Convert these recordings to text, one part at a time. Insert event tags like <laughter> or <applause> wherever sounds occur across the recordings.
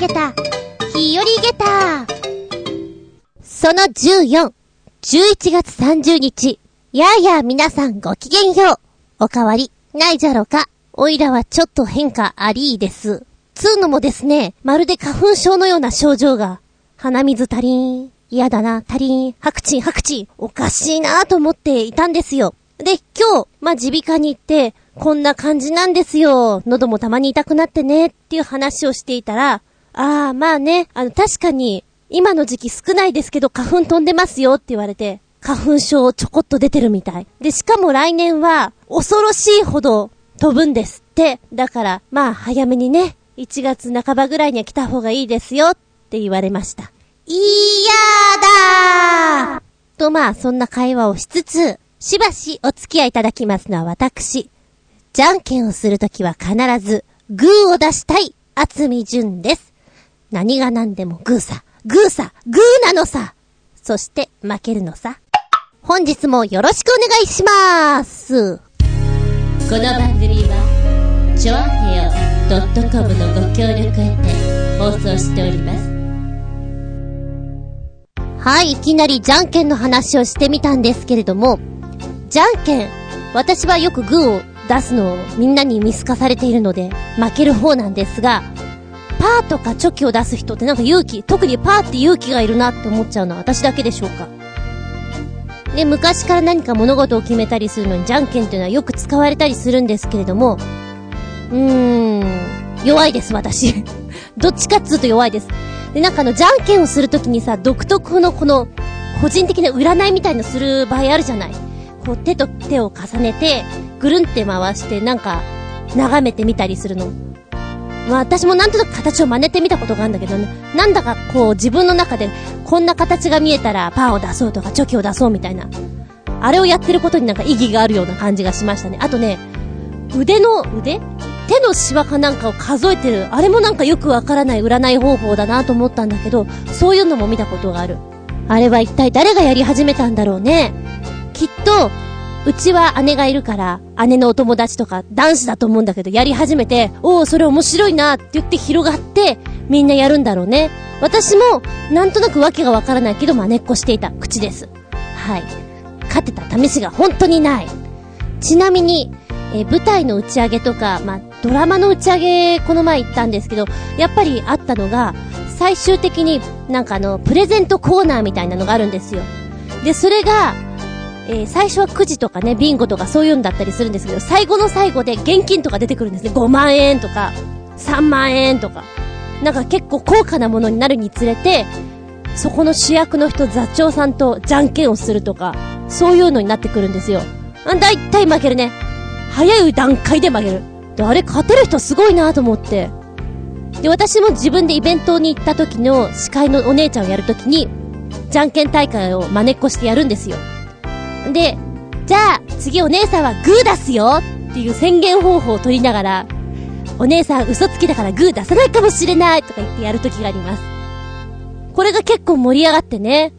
げた、日和げた。その14、11月30日。やあやあ皆さんごきげんよう。おかわり、ないじゃろか。おいらはちょっと変化ありーです。つうのもですね、まるで花粉症のような症状が、鼻水足りん、嫌だな、足りん、白チン白チン、おかしいなと思っていたんですよ。で、今日、まあ、耳鼻科に行って、こんな感じなんですよ。喉もたまに痛くなってね、っていう話をしていたら、ああ、まあね、あの、確かに、今の時期少ないですけど花粉飛んでますよって言われて、花粉症ちょこっと出てるみたい。で、しかも来年は、恐ろしいほど飛ぶんですって。だから、まあ、早めにね、1月半ばぐらいには来た方がいいですよって言われました。いやだーとまあ、そんな会話をしつつ、しばしお付き合いいただきますのは私。じゃんけんをするときは必ず、グーを出したい、厚み純です。何が何でもグーさ、グーさ、グーなのさ。そして負けるのさ。本日もよろしくお願いします。この番組は、ちょあへよ .com のご協力へて放送しております。はい、いきなりじゃんけんの話をしてみたんですけれども、じゃんけん、私はよくグーを出すのをみんなに見透かされているので、負ける方なんですが、パーとかチョキを出す人ってなんか勇気、特にパーって勇気がいるなって思っちゃうのは私だけでしょうか。で、昔から何か物事を決めたりするのにじゃんけんっていうのはよく使われたりするんですけれども、うーん、弱いです、私。<laughs> どっちかっつうと弱いです。で、なんかあの、じゃんけんをするときにさ、独特のこの、個人的な占いみたいのする場合あるじゃない。こう、手と手を重ねて、ぐるんって回して、なんか、眺めてみたりするの。まあ、私もなんとなく形を真似てみたことがあるんだけどね、なんだかこう、自分の中で、こんな形が見えたら、パーを出そうとか、チョキを出そうみたいな。あれをやってることになんか意義があるような感じがしましたね。あとね、腕の、腕？手のシワかなんかを数えてる。あれもなんかよくわからない占い方法だなと思ったんだけど、そういうのも見たことがある。あれは一体誰がやり始めたんだろうね。きっと、うちは姉がいるから、姉のお友達とか男子だと思うんだけど、やり始めて、おお、それ面白いなって言って広がって、みんなやるんだろうね。私も、なんとなくわけがわからないけど真似っこしていた口です。はい。勝てた試しが本当にない。ちなみに、え舞台の打ち上げとか、まあ、ドラマの打ち上げ、この前行ったんですけど、やっぱりあったのが、最終的になんかあの、プレゼントコーナーみたいなのがあるんですよ。で、それが、えー最初はくじとかね、ビンゴとかそういうんだったりするんですけど、最後の最後で現金とか出てくるんですね。5万円とか、3万円とか。なんか結構高価なものになるにつれて、そこの主役の人、座長さんとじゃんけんをするとか、そういうのになってくるんですよ。あだいたい負けるね。早い段階で負ける。で、あれ勝てる人すごいなと思って。で、私も自分でイベントに行った時の司会のお姉ちゃんをやる時に、じゃんけん大会を真似っこしてやるんですよ。で、じゃあ、次お姉さんはグー出すよっていう宣言方法を取りながら、お姉さん嘘つきだからグー出さないかもしれないとか言ってやる時があります。これが結構盛り上がってね、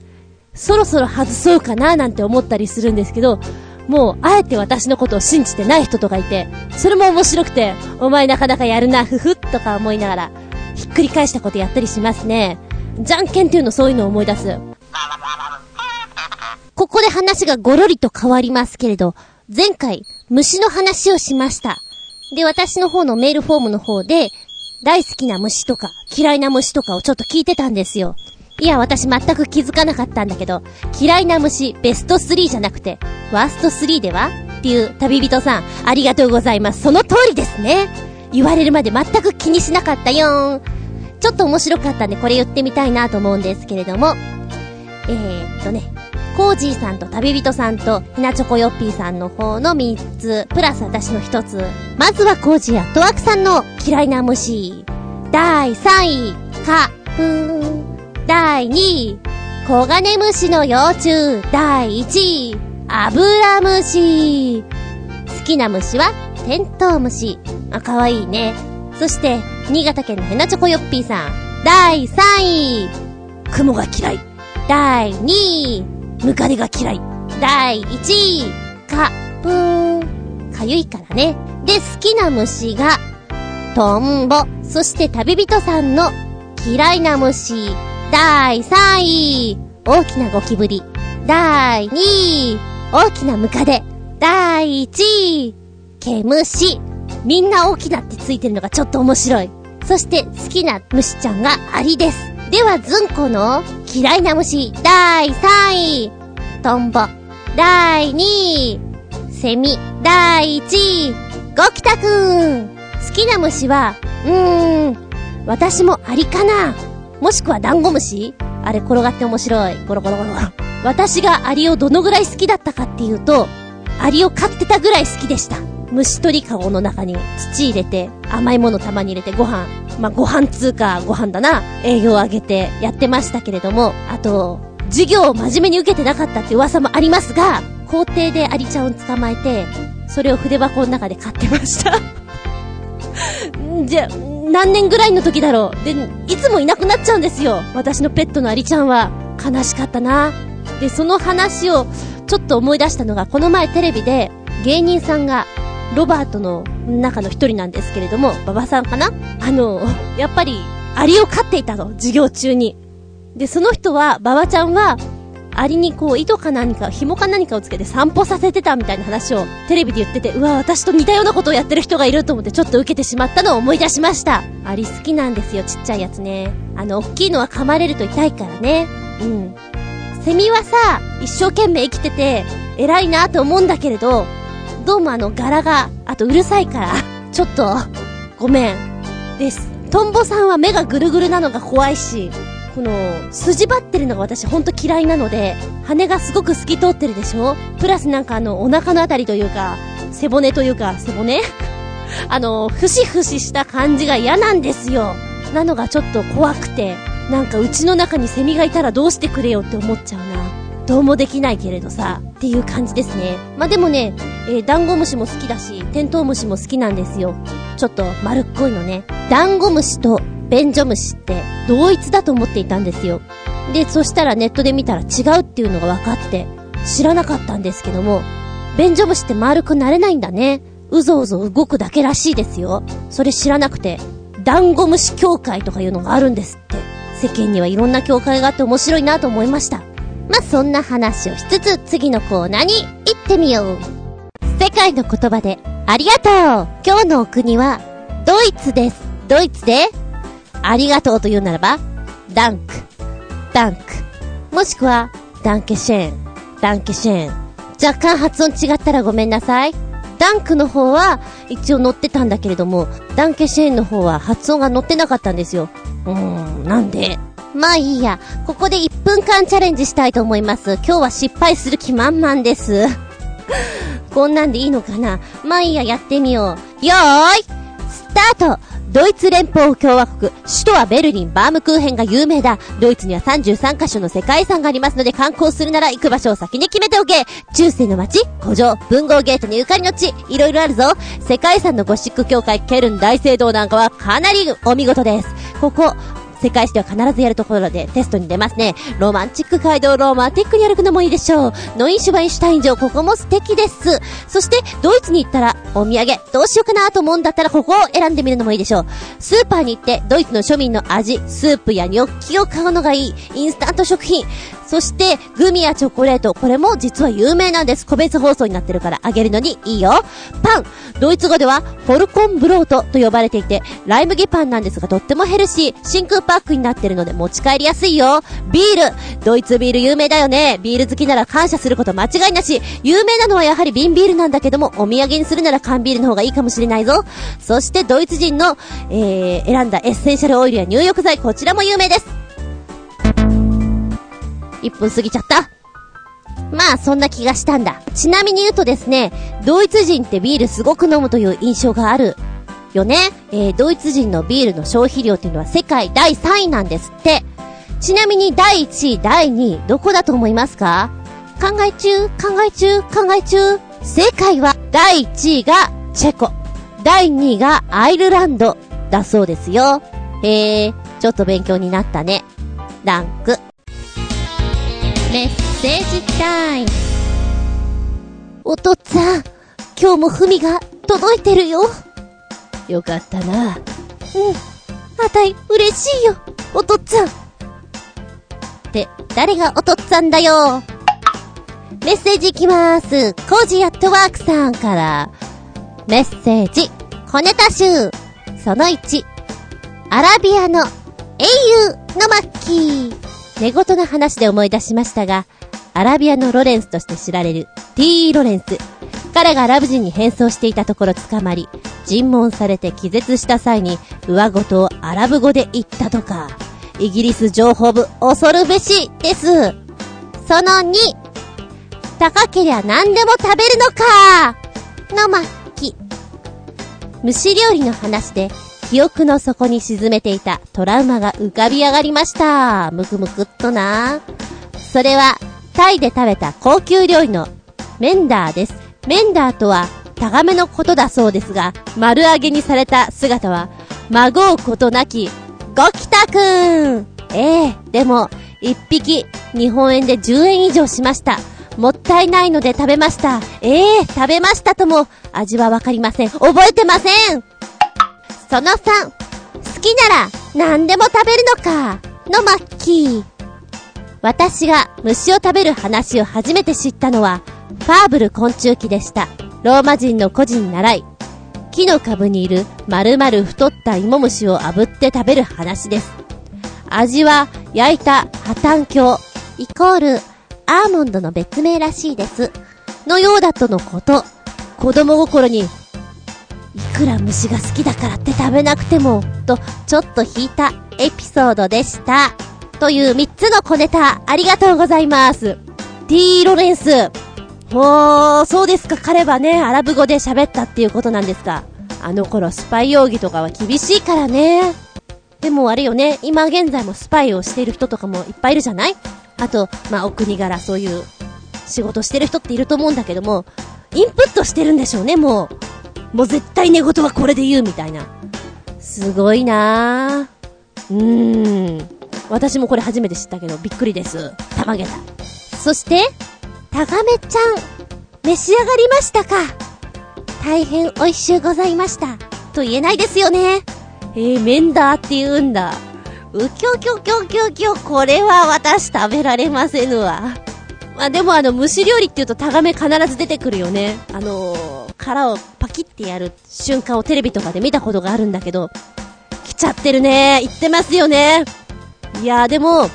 そろそろ外そうかななんて思ったりするんですけど、もう、あえて私のことを信じてない人とかいて、それも面白くて、お前なかなかやるな、ふふっとか思いながら、ひっくり返したことやったりしますね。じゃんけんっていうのそういうのを思い出す。ここで話がごろりと変わりますけれど、前回、虫の話をしました。で、私の方のメールフォームの方で、大好きな虫とか、嫌いな虫とかをちょっと聞いてたんですよ。いや、私全く気づかなかったんだけど、嫌いな虫、ベスト3じゃなくて、ワースト3では？っていう旅人さん、ありがとうございます。その通りですね。言われるまで全く気にしなかったよーん。ちょっと面白かったんで、これ言ってみたいなと思うんですけれども、えー、っとね、コージーさんと旅人さんと、ひなチョコヨッピーさんの方の3つ、プラス私の1つ。まずはコージーやトワクさんの嫌いな虫。第3位、カプーン。第2位、コガネムシの幼虫。第1位、アブラムシ。好きな虫は、テントウムシ。あ、かわいいね。そして、新潟県のヘナチョコヨッピーさん。第3位、雲が嫌い。第2位、ムカデが嫌い。第1位、カプーン。かゆいからね。で、好きな虫が、トンボ。そして旅人さんの嫌いな虫。第3位、大きなゴキブリ。第2位、大きなムカデ。第1位、毛虫。みんな大きなってついてるのがちょっと面白い。そして好きな虫ちゃんがアリです。では、ズンコの嫌いな虫第3位、トンボ。第2位、セミ。第1位、ゴキタくん。好きな虫は、うーん、私もアリかな。もしくはダンゴムシあれ転がって面白い。ゴロゴロゴロゴロ。私がアリをどのぐらい好きだったかっていうと、アリを飼ってたぐらい好きでした。虫取りカゴの中に土入れて、甘いものたまに入れてご飯。まあ、ご飯通貨ご飯だな。営業を上げてやってましたけれども、あと、授業を真面目に受けてなかったって噂もありますが、校庭でアリちゃんを捕まえて、それを筆箱の中で買ってました <laughs> じゃ、何年ぐらいの時だろう？で、いつもいなくなっちゃうんですよ。私のペットのアリちゃんは。悲しかったな。で、その話をちょっと思い出したのが、この前テレビで芸人さんが、ロバートの中の一人なんですけれども、馬場さんかな？あの、やっぱり、アリを飼っていたの、授業中に。で、その人は、馬場ちゃんは、アリにこう、糸か何か、紐か何かをつけて散歩させてたみたいな話をテレビで言ってて、うわ、私と似たようなことをやってる人がいると思ってちょっと受けてしまったのを思い出しました。アリ好きなんですよ、ちっちゃいやつね。あの、大きいのは噛まれると痛いからね。うん。セミはさ、一生懸命生きてて、偉いなと思うんだけれど、どうもあの柄が、あとうるさいから、ちょっと、ごめん。です。トンボさんは目がぐるぐるなのが怖いし、この、筋張ってるのが私ほんと嫌いなので、羽がすごく透き通ってるでしょ？プラスなんかあの、お腹のあたりというか、背骨というか、背骨？<laughs> あの、ふしふしした感じが嫌なんですよ。なのがちょっと怖くて、なんかうちの中にセミがいたらどうしてくれよって思っちゃうな。どうもできないけれどさ、っていう感じですね。まあ、でもね、えー、ダンゴムシも好きだし、テントウムシも好きなんですよ。ちょっと丸っこいのね。ダンゴムシと便所虫って同一だと思っていたんですよ。で、そしたらネットで見たら違うっていうのが分かって、知らなかったんですけども、便所虫って丸くなれないんだね。うぞうぞ動くだけらしいですよ。それ知らなくて、ダンゴムシ協会とかいうのがあるんですって。世間にはいろんな協会があって面白いなと思いました。まあ、そんな話をしつつ、次のコーナーに行ってみよう。世界の言葉で、ありがとう今日のお国は、ドイツです。ドイツで、ありがとうと言うならば、ダンク、ダンク。もしくは、ダンケシェーン、ダンケシェーン。若干発音違ったらごめんなさい。ダンクの方は一応載ってたんだけれども、ダンケシェーンの方は発音が載ってなかったんですよ。うーん、なんで？まあいいや。ここで1分間チャレンジしたいと思います。今日は失敗する気満々です。<laughs> こんなんでいいのかな？まあいいや、やってみよう。よーいスタートドイツ連邦共和国、首都はベルリン、バームクーヘンが有名だ。ドイツには33カ所の世界遺産がありますので観光するなら行く場所を先に決めておけ。中世の街、古城、文豪ゲートにゆかりの地、いろいろあるぞ。世界遺産のゴシック協会、ケルン大聖堂なんかはかなりお見事です。ここ、世界史では必ずやるところでテストに出ますね。ロマンチック街道ローマンティックに歩くのもいいでしょう。ノインシュバインシュタイン城、ここも素敵です。そして、ドイツに行ったら、お土産、どうしようかなと思うんだったら、ここを選んでみるのもいいでしょう。スーパーに行って、ドイツの庶民の味、スープやニョッキを買うのがいい。インスタント食品。そして、グミやチョコレート、これも実は有名なんです。個別包装になってるからあげるのにいいよ。パンドイツ語では、フォルコンブロートと呼ばれていて、ライ麦パンなんですがとってもヘルシー、真空パックになってるので持ち帰りやすいよ。ビールドイツビール有名だよね。ビール好きなら感謝すること間違いなし。有名なのはやはり瓶ビールなんだけども、お土産にするなら缶ビールの方がいいかもしれないぞ。そしてドイツ人の、えー、選んだエッセンシャルオイルや入浴剤、こちらも有名です。1分過ぎちゃった。まあ、そんな気がしたんだ。ちなみに言うとですね、ドイツ人ってビールすごく飲むという印象がある。よね？えー、ドイツ人のビールの消費量っていうのは世界第3位なんですって。ちなみに第1位、第2位、どこだと思いますか？考え中、考え中、考え中。正解は、第1位がチェコ。第2位がアイルランドだそうですよ。へえ、ちょっと勉強になったね。ランク。メッセージタイム。お父っつぁん、今日もふみが届いてるよ。よかったな。うん。ああたい、嬉しいよ、おとっつぁん。って、誰がおとっつぁんだよ。メッセージいきまーす。コージアットワークさんから、メッセージ、小ネタ集、その1、アラビアの英雄のマッキー。寝言の話で思い出しましたが、アラビアのロレンスとして知られる T. ロレンス。彼がアラブ人に変装していたところ捕まり、尋問されて気絶した際に、上ごとをアラブ語で言ったとか。イギリス情報部、恐るべし、です。その2、高けりゃ何でも食べるのかの末期。蒸し料理の話で、記憶の底に沈めていたトラウマが浮かび上がりました。むくむくっとな。それは、タイで食べた高級料理のメンダーです。メンダーとは、タガメのことだそうですが、丸揚げにされた姿は、孫うことなき、ゴキタくんええー、でも、一匹、日本円で10円以上しました。もったいないので食べました。ええー、食べましたとも、味はわかりません。覚えてませんその3、好きなら、何でも食べるのか、のマッキー。私が虫を食べる話を初めて知ったのは、ファーブル昆虫記でした。ローマ人の孤児に習い、木の株にいる丸々太った芋虫を炙って食べる話です。味は焼いた破綻鏡、イコールアーモンドの別名らしいです。のようだとのこと。子供心に、いくら虫が好きだからって食べなくても、と、ちょっと引いたエピソードでした。という3つの小ネタ、ありがとうございます。T ロレンス。ほー、そうですか、彼はね、アラブ語で喋ったっていうことなんですか。あの頃スパイ容疑とかは厳しいからね。でもあれよね、今現在もスパイをしている人とかもいっぱいいるじゃない？あと、まあ、お国柄そういう仕事してる人っていると思うんだけども、インプットしてるんでしょうね、もう。もう絶対寝言はこれで言うみたいな。すごいなぁ。うーん。私もこれ初めて知ったけど、びっくりです。たまげた。そして、タガメちゃん、召し上がりましたか大変美味しゅうございました。と言えないですよね。えー、メンダーって言うんだ。うきょきょきょきょきょ、これは私食べられませぬわ。まあでもあの、蒸し料理って言うとタガメ必ず出てくるよね。あのー、殻をパキってやる瞬間をテレビとかで見たことがあるんだけど、来ちゃってるね。言ってますよね。いやーでも、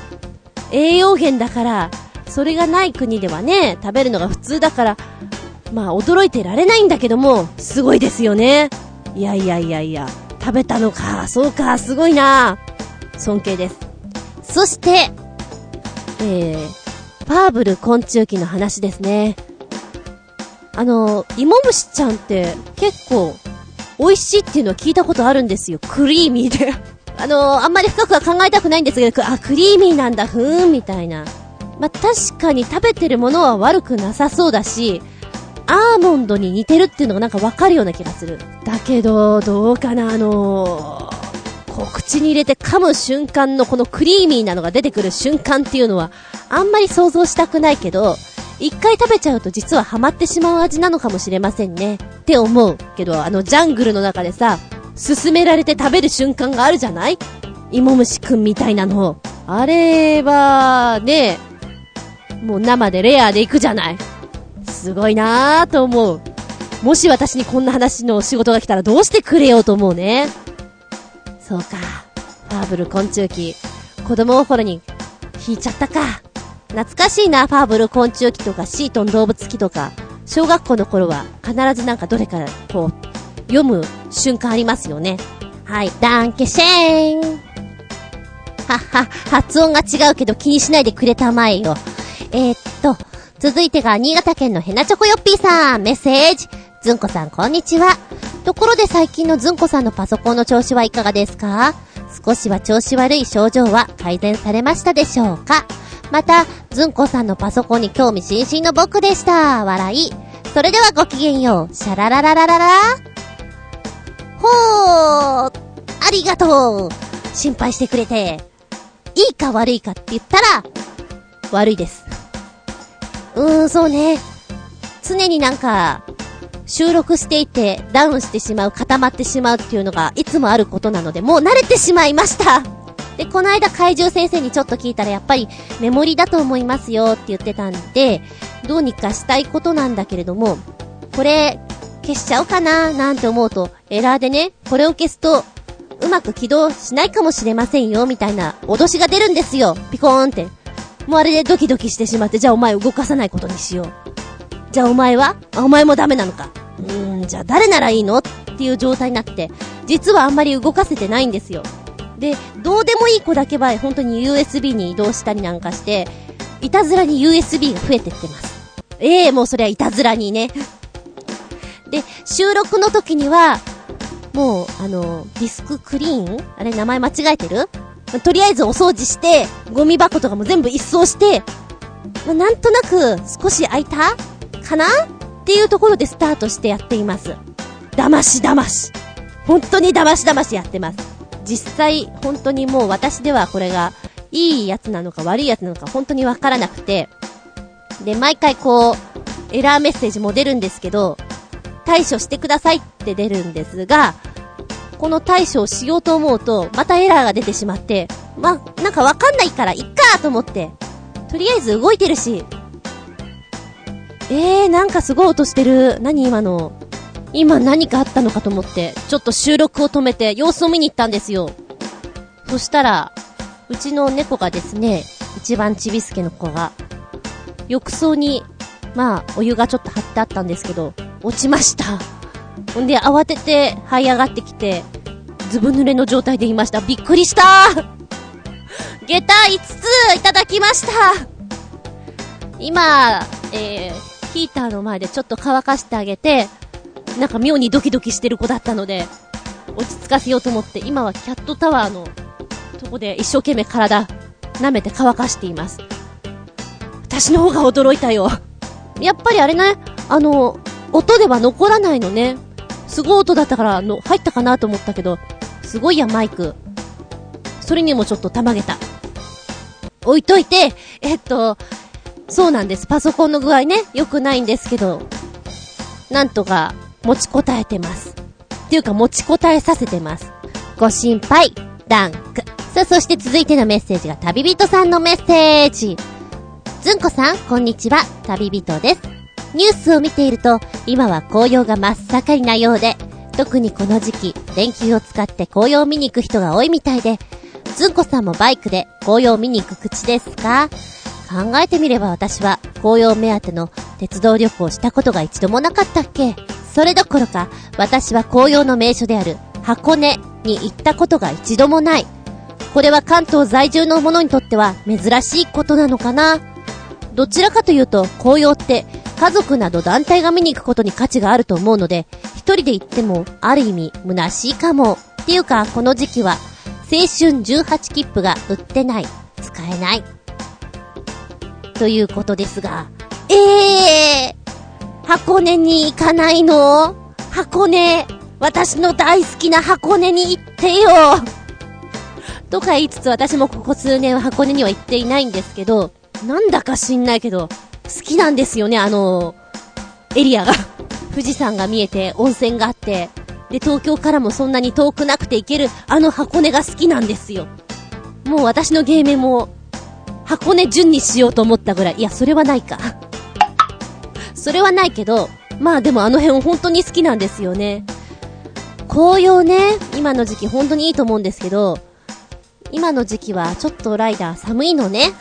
栄養源だから、それがない国ではね、食べるのが普通だから、まあ驚いてられないんだけども、すごいですよね。いやいやいやいや、食べたのか、そうか、すごいな尊敬です。そして、えー、パーブル昆虫記の話ですね。あの、芋虫ちゃんって結構美味しいっていうのは聞いたことあるんですよ。クリーミーで <laughs> あのあんまり深くは考えたくないんですけど、あ、クリーミーなんだ、ふーん、みたいな。まあ、確かに食べてるものは悪くなさそうだし、アーモンドに似てるっていうのがなんかわかるような気がする。だけど、どうかな、あのー、こう口に入れて噛む瞬間のこのクリーミーなのが出てくる瞬間っていうのは、あんまり想像したくないけど、一回食べちゃうと実はハマってしまう味なのかもしれませんね。って思う。けど、あのジャングルの中でさ、勧められて食べる瞬間があるじゃない？芋虫くんみたいなの。あれは、ね、もう生でレアで行くじゃない？すごいなぁと思う。もし私にこんな話の仕事が来たらどうしてくれようと思うね？そうか。ファーブル昆虫記。子供心に引いちゃったか。懐かしいな、ファーブル昆虫記とか、シートン動物記とか。小学校の頃は必ずなんかどれか、こう、読む瞬間ありますよね。はい。ダンケシェーン。はっは、発音が違うけど気にしないでくれたまえよ。えー、っと、続いてが新潟県のヘナチョコヨッピーさん、メッセージ。ずんこさん、こんにちは。ところで最近のずんこさんのパソコンの調子はいかがですか？少しは調子悪い症状は改善されましたでしょうか？また、ずんこさんのパソコンに興味津々の僕でした。笑い。それではごきげんよう。シャララララララ。ほー。ありがとう。心配してくれて。いいか悪いかって言ったら、悪いです。うーん、そうね。常になんか、収録していて、ダウンしてしまう、固まってしまうっていうのが、いつもあることなので、もう慣れてしまいましたで、この間怪獣先生にちょっと聞いたら、やっぱりメモリだと思いますよって言ってたんで、どうにかしたいことなんだけれども、これ、消しちゃおうかななんて思うと、エラーでね、これを消すと、うまく起動しないかもしれませんよ、みたいな脅しが出るんですよ。ピコーンって。もうあれでドキドキしてしまって、じゃあお前動かさないことにしよう。じゃあお前はあ、お前もダメなのか。うーん、じゃあ誰ならいいの？っていう状態になって、実はあんまり動かせてないんですよ。で、どうでもいい子だけは本当に USB に移動したりなんかして、いたずらに USB が増えてってます。ええー、もうそれはいたずらにね。で、収録の時には、もう、あの、ディスククリーン？あれ名前間違えてる？とりあえずお掃除して、ゴミ箱とかも全部一掃して、ま、なんとなく少し空いた？かな？っていうところでスタートしてやっています。騙し騙し。本当に騙し騙しやってます。実際、本当にもう私ではこれが、いいやつなのか悪いやつなのか本当にわからなくて、で、毎回こう、エラーメッセージも出るんですけど、対処してくださいって出るんですが、この対処をしようと思うと、またエラーが出てしまって、まなんかわかんないから、いっかと思って、とりあえず動いてるし、えー、なんかすごい音してる。何今の？今何かあったのかと思って、ちょっと収録を止めて様子を見に行ったんですよ。そしたら、うちの猫がですね、一番ちびすけの子が、浴槽に、まあ、お湯がちょっと張ってあったんですけど、落ちました。ほんで、慌てて、這い上がってきて、ずぶ濡れの状態でいました。びっくりした下駄5ついただきました今、えー、ヒーターの前でちょっと乾かしてあげて、なんか妙にドキドキしてる子だったので、落ち着かせようと思って、今はキャットタワーのとこで一生懸命体、舐めて乾かしています。私の方が驚いたよ。やっぱりあれね、あの、音では残らないのね。すごい音だったからの、入ったかなと思ったけど、すごいや、マイク。それにもちょっとたまげた。置いといて、えっと、そうなんです。パソコンの具合ね、良くないんですけど、なんとか持ちこたえてます。っていうか持ちこたえさせてます。ご心配、ダンク。さあ、そして続いてのメッセージが旅人さんのメッセージ。ずんこさん、こんにちは。旅人です。ニュースを見ていると、今は紅葉が真っ盛りなようで、特にこの時期、連休を使って紅葉を見に行く人が多いみたいで、ずんこさんもバイクで紅葉を見に行く口ですか？考えてみれば私は紅葉目当ての鉄道旅行をしたことが一度もなかったっけ？それどころか、私は紅葉の名所である箱根に行ったことが一度もない。これは関東在住の者にとっては珍しいことなのかなどちらかというと、紅葉って家族など団体が見に行くことに価値があると思うので、一人で行っても、ある意味、虚しいかも。っていうか、この時期は、青春18切符が売ってない。使えない。ということですが、ええー、箱根に行かないの？箱根、私の大好きな箱根に行ってよとか言いつつ私もここ数年は箱根には行っていないんですけど、なんだか知んないけど、好きなんですよね、あの、エリアが。<laughs> 富士山が見えて、温泉があって、で、東京からもそんなに遠くなくて行ける、あの箱根が好きなんですよ。もう私のゲームも、箱根順にしようと思ったぐらい。いや、それはないか。それはないけど、まあでもあの辺本当に好きなんですよね。紅葉ね、今の時期本当にいいと思うんですけど、今の時期はちょっとライダー寒いのね。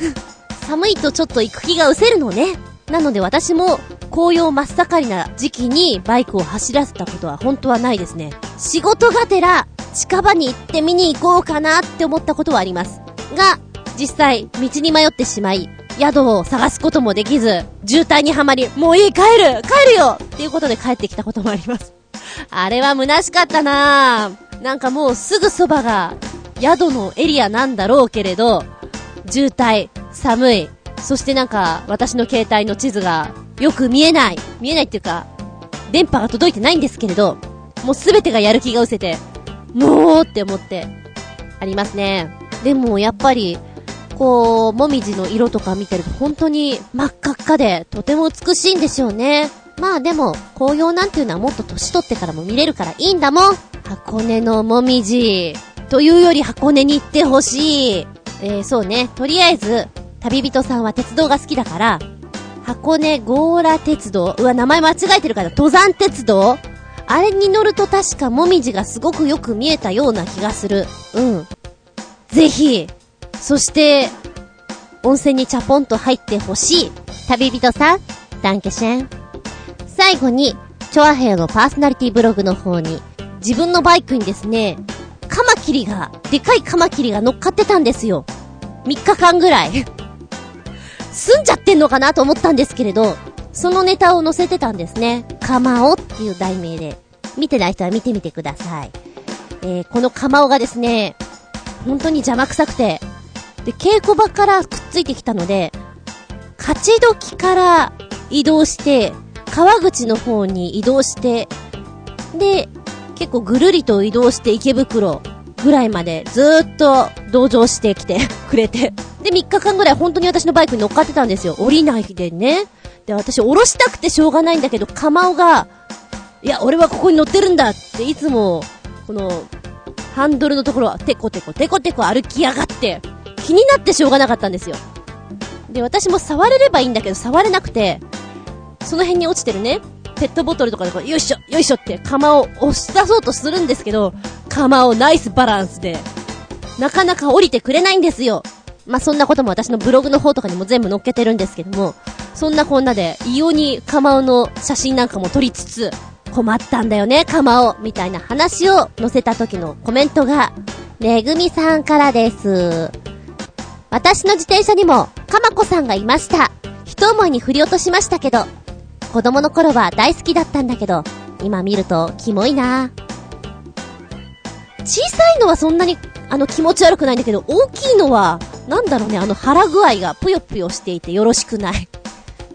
寒いとちょっと行く気が失せるのね。なので私も紅葉真っ盛りな時期にバイクを走らせたことは本当はないですね。仕事がてら近場に行って見に行こうかなって思ったことはあります。が、実際道に迷ってしまい、宿を探すこともできず、渋滞にはまり、もういい帰る帰るよっていうことで帰ってきたこともあります。<laughs> あれは虚しかったなぁ。なんかもうすぐそばが宿のエリアなんだろうけれど、渋滞、寒い。そしてなんか、私の携帯の地図がよく見えない。見えないっていうか、電波が届いてないんですけれど、もうすべてがやる気が失せて、もうって思って、ありますね。でもやっぱり、こう、もみじの色とか見てると本当に真っ赤っかで、とても美しいんでしょうね。まあでも、紅葉なんていうのはもっと年取ってからも見れるからいいんだもん。箱根のもみじ。というより箱根に行ってほしい。えー、そうね。とりあえず、旅人さんは鉄道が好きだから、箱根ゴーラ鉄道うわ、名前間違えてるから、登山鉄道？あれに乗ると確かもみじがすごくよく見えたような気がする。うん。ぜひ、そして、温泉にチャポンと入ってほしい。旅人さん、ダンケシェン。最後に、チョアヘアのパーソナリティブログの方に、自分のバイクにですね、カマキリが、でかいカマキリが乗っかってたんですよ。3日間ぐらい。住んじゃってんのかなと思ったんですけれど、そのネタを載せてたんですね。カマオっていう題名で。見てない人は見てみてください。えー、このカマオがですね、本当に邪魔くさくて、で、稽古場からくっついてきたので、勝ち時から移動して、川口の方に移動して、で、結構ぐるりと移動して池袋ぐらいまでずーっと同乗してきて <laughs> くれて。で、3日間ぐらい本当に私のバイクに乗っかってたんですよ。降りないでね。で、私降ろしたくてしょうがないんだけど、カマオが、いや、俺はここに乗ってるんだっていつも、この、ハンドルのところはテコテコテコテコ歩きやがって、気になってしょうがなかったんですよ。で、私も触れればいいんだけど、触れなくて、その辺に落ちてるね、ペットボトルとかでこう、よいしょ、よいしょって釜を押し出そうとするんですけど、釜をナイスバランスで、なかなか降りてくれないんですよ。まあ、そんなことも私のブログの方とかにも全部載っけてるんですけども、そんなこんなで、異様に釜の写真なんかも撮りつつ、困ったんだよね、釜を、みたいな話を載せた時のコメントが、めぐみさんからです。私の自転車にも、かまこさんがいました。一思いに振り落としましたけど、子供の頃は大好きだったんだけど、今見ると、キモいな小さいのはそんなに、あの気持ち悪くないんだけど、大きいのは、なんだろうね、あの腹具合がぷよぷよしていてよろしくない。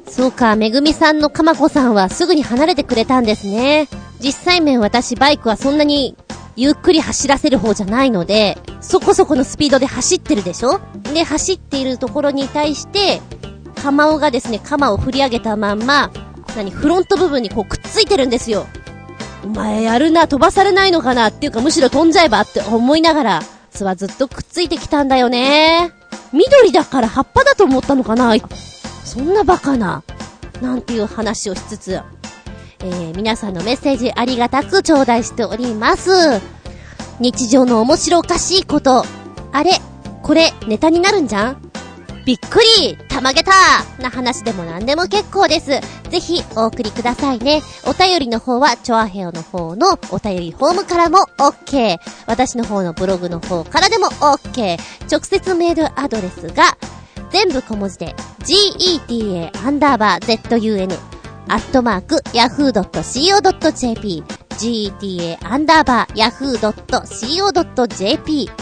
そうか、めぐみさんのかまこさんはすぐに離れてくれたんですね。実際面私バイクはそんなにゆっくり走らせる方じゃないので、そこそこのスピードで走ってるでしょ？で、走っているところに対して、カマオがですね、カマを振り上げたまんま、何、フロント部分にこうくっついてるんですよ。お前やるな、飛ばされないのかな？っていうかむしろ飛んじゃえばって思いながら、巣はずっとくっついてきたんだよね。緑だから葉っぱだと思ったのかな？そんなバカな。なんていう話をしつつ、えー、皆さんのメッセージありがたく頂戴しております。日常の面白おかしいこと。あれ？これ、ネタになるんじゃん？びっくりたまげたな話でも何でも結構です。ぜひ、お送りくださいね。お便りの方は、チョアヘオの方のお便りフォームからも OK。私の方のブログの方からでも OK。直接メールアドレスが、全部小文字で、geta アンダーバー zun アットマーク、yahoo.co.jp、geta アンダーバー、yahoo.co.jp。こ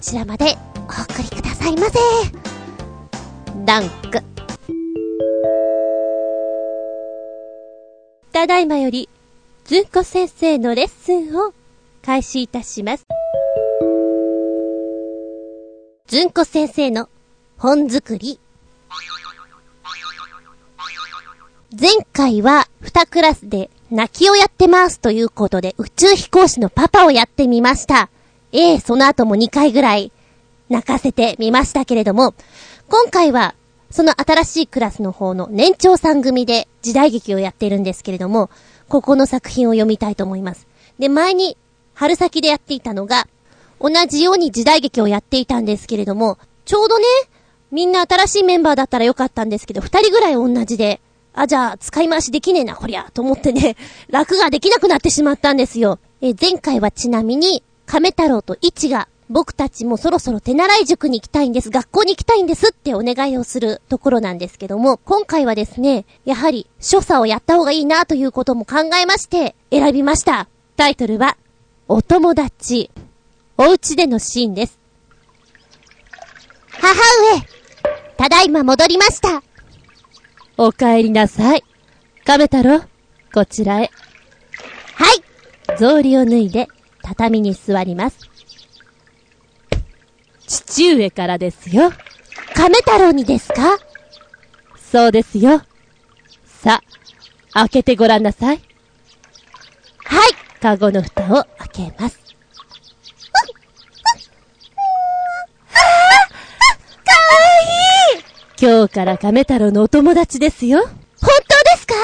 ちらまでお送りくださいませ。ダンク。ただいまより、ずんこ先生のレッスンを開始いたします。ずんこ先生の本作り前回は2クラスで泣きをやってますということで宇宙飛行士のパパをやってみました。ええ、その後も2回ぐらい泣かせてみましたけれども、今回はその新しいクラスの方の年長さん組で時代劇をやってるんですけれども、ここの作品を読みたいと思います。で、前に春先でやっていたのが、同じように時代劇をやっていたんですけれども、ちょうどね、みんな新しいメンバーだったらよかったんですけど、二人ぐらい同じで、あ、じゃあ、使い回しできねえな、こりゃ、と思ってね、<laughs> 楽ができなくなってしまったんですよ。え、前回はちなみに、亀太郎と一が、僕たちもそろそろ手習い塾に行きたいんです、学校に行きたいんですってお願いをするところなんですけども、今回はですね、やはり、所作をやった方がいいなということも考えまして、選びました。タイトルは、お友達、お家でのシーンです。母上、ただいま戻りました。お帰りなさい。亀太郎、こちらへ。はい。草履を脱いで、畳に座ります。父上からですよ。亀太郎にですか？そうですよ。さ、開けてごらんなさい。はい。カゴの蓋を開けます。今日から亀太郎のお友達ですよ。本当ですか？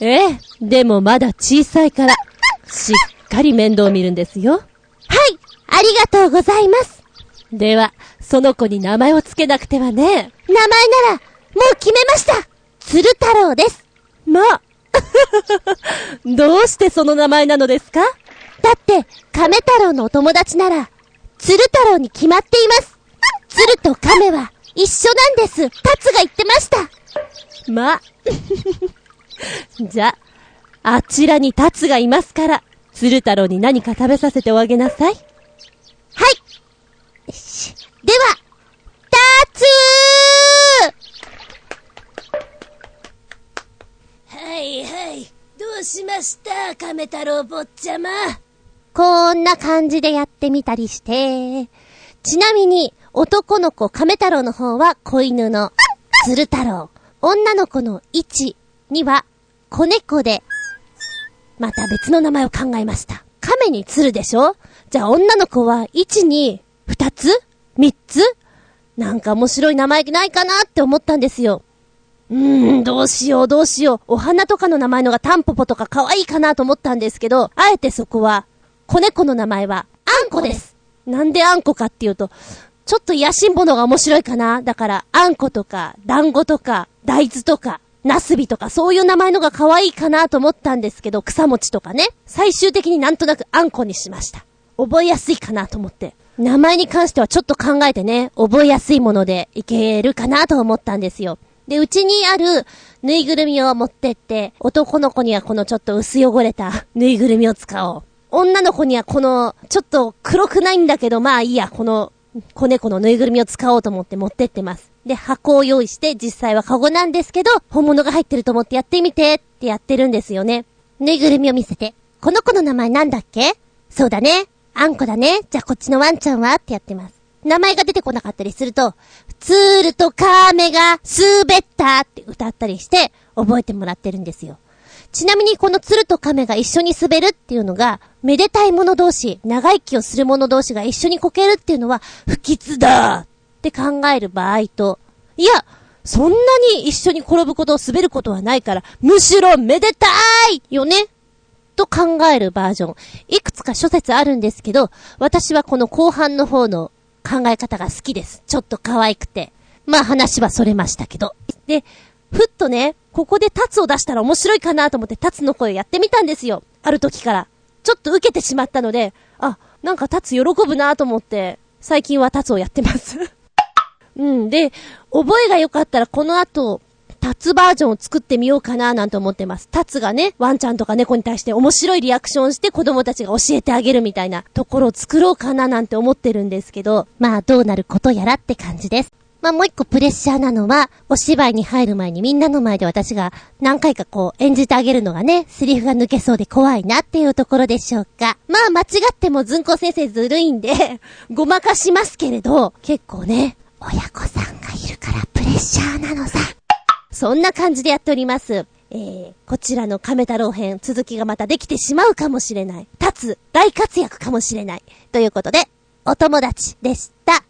ええ、でもまだ小さいから、しっかり面倒見るんですよ。はい。ありがとうございます。では、その子に名前をつけなくてはね。名前なら、もう決めました。鶴太郎です。まあ。どうしてその名前なのですか？だって、亀太郎のお友達なら、鶴太郎に決まっています。鶴と亀は一緒なんです。タツが言ってました。まあ。じゃあ、あちらにタツがいますから、鶴太郎に何か食べさせておあげなさい。はい。よしでは、タツはいはい。どうしました亀太郎坊ちゃま。こんな感じでやってみたりして。ちなみに、男の子亀太郎の方は子犬の鶴太郎。女の子の一には子猫で、また別の名前を考えました。亀に鶴でしょ？じゃあ女の子は一に二つ？三つ？なんか面白い名前ないかなって思ったんですよ。うーん、どうしようどうしよう。お花とかの名前のがタンポポとか可愛いかなと思ったんですけど、あえてそこは、子猫の名前は、あんこです。なんであんこかっていうと、ちょっと野心者が面白いかなだから、あんことか、団子とか、大豆とか、ナスビとか、そういう名前のが可愛いかなと思ったんですけど、草餅とかね。最終的になんとなくあんこにしました。覚えやすいかなと思って。名前に関してはちょっと考えてね、覚えやすいものでいけるかなと思ったんですよ。で、うちにあるぬいぐるみを持ってって、男の子にはこのちょっと薄汚れたぬいぐるみを使おう。女の子にはこの、ちょっと黒くないんだけど、まあいいや、この、子猫のぬいぐるみを使おうと思って持ってってます。で、箱を用意して、実際はカゴなんですけど、本物が入ってると思ってやってみてってやってるんですよね。ぬいぐるみを見せて、この子の名前なんだっけ？そうだね。あんこだね。じゃあこっちのワンちゃんはってやってます。名前が出てこなかったりすると、ツールとカーメが滑ったって歌ったりして覚えてもらってるんですよ。ちなみにこの鶴と亀が一緒に滑るっていうのが、めでたい者同士、長生きをする者同士が一緒にこけるっていうのは、不吉だって考える場合と、いや、そんなに一緒に転ぶことを滑ることはないから、むしろめでたいよねと考えるバージョン。いくつか諸説あるんですけど、私はこの後半の方の考え方が好きです。ちょっと可愛くて。まあ話はそれましたけど。で、ふっとね、ここでタツを出したら面白いかなと思ってタツの声やってみたんですよ。ある時から。ちょっと受けてしまったので、あ、なんかタツ喜ぶなと思って、最近はタツをやってます。<laughs> うん。で、覚えが良かったらこの後、タツバージョンを作ってみようかななんて思ってます。タツがね、ワンちゃんとか猫に対して面白いリアクションして子供たちが教えてあげるみたいなところを作ろうかななんて思ってるんですけど、まあどうなることやらって感じです。まあもう一個プレッシャーなのは、お芝居に入る前にみんなの前で私が何回かこう演じてあげるのがね、セリフが抜けそうで怖いなっていうところでしょうか。まあ間違ってもずんこ先生ずるいんで、<laughs> ごまかしますけれど、結構ね、親子さんがいるからプレッシャーなのさ。そんな感じでやっております。えー、こちらの亀太郎編、続きがまたできてしまうかもしれない。立つ、大活躍かもしれない。ということで、お友達でした。立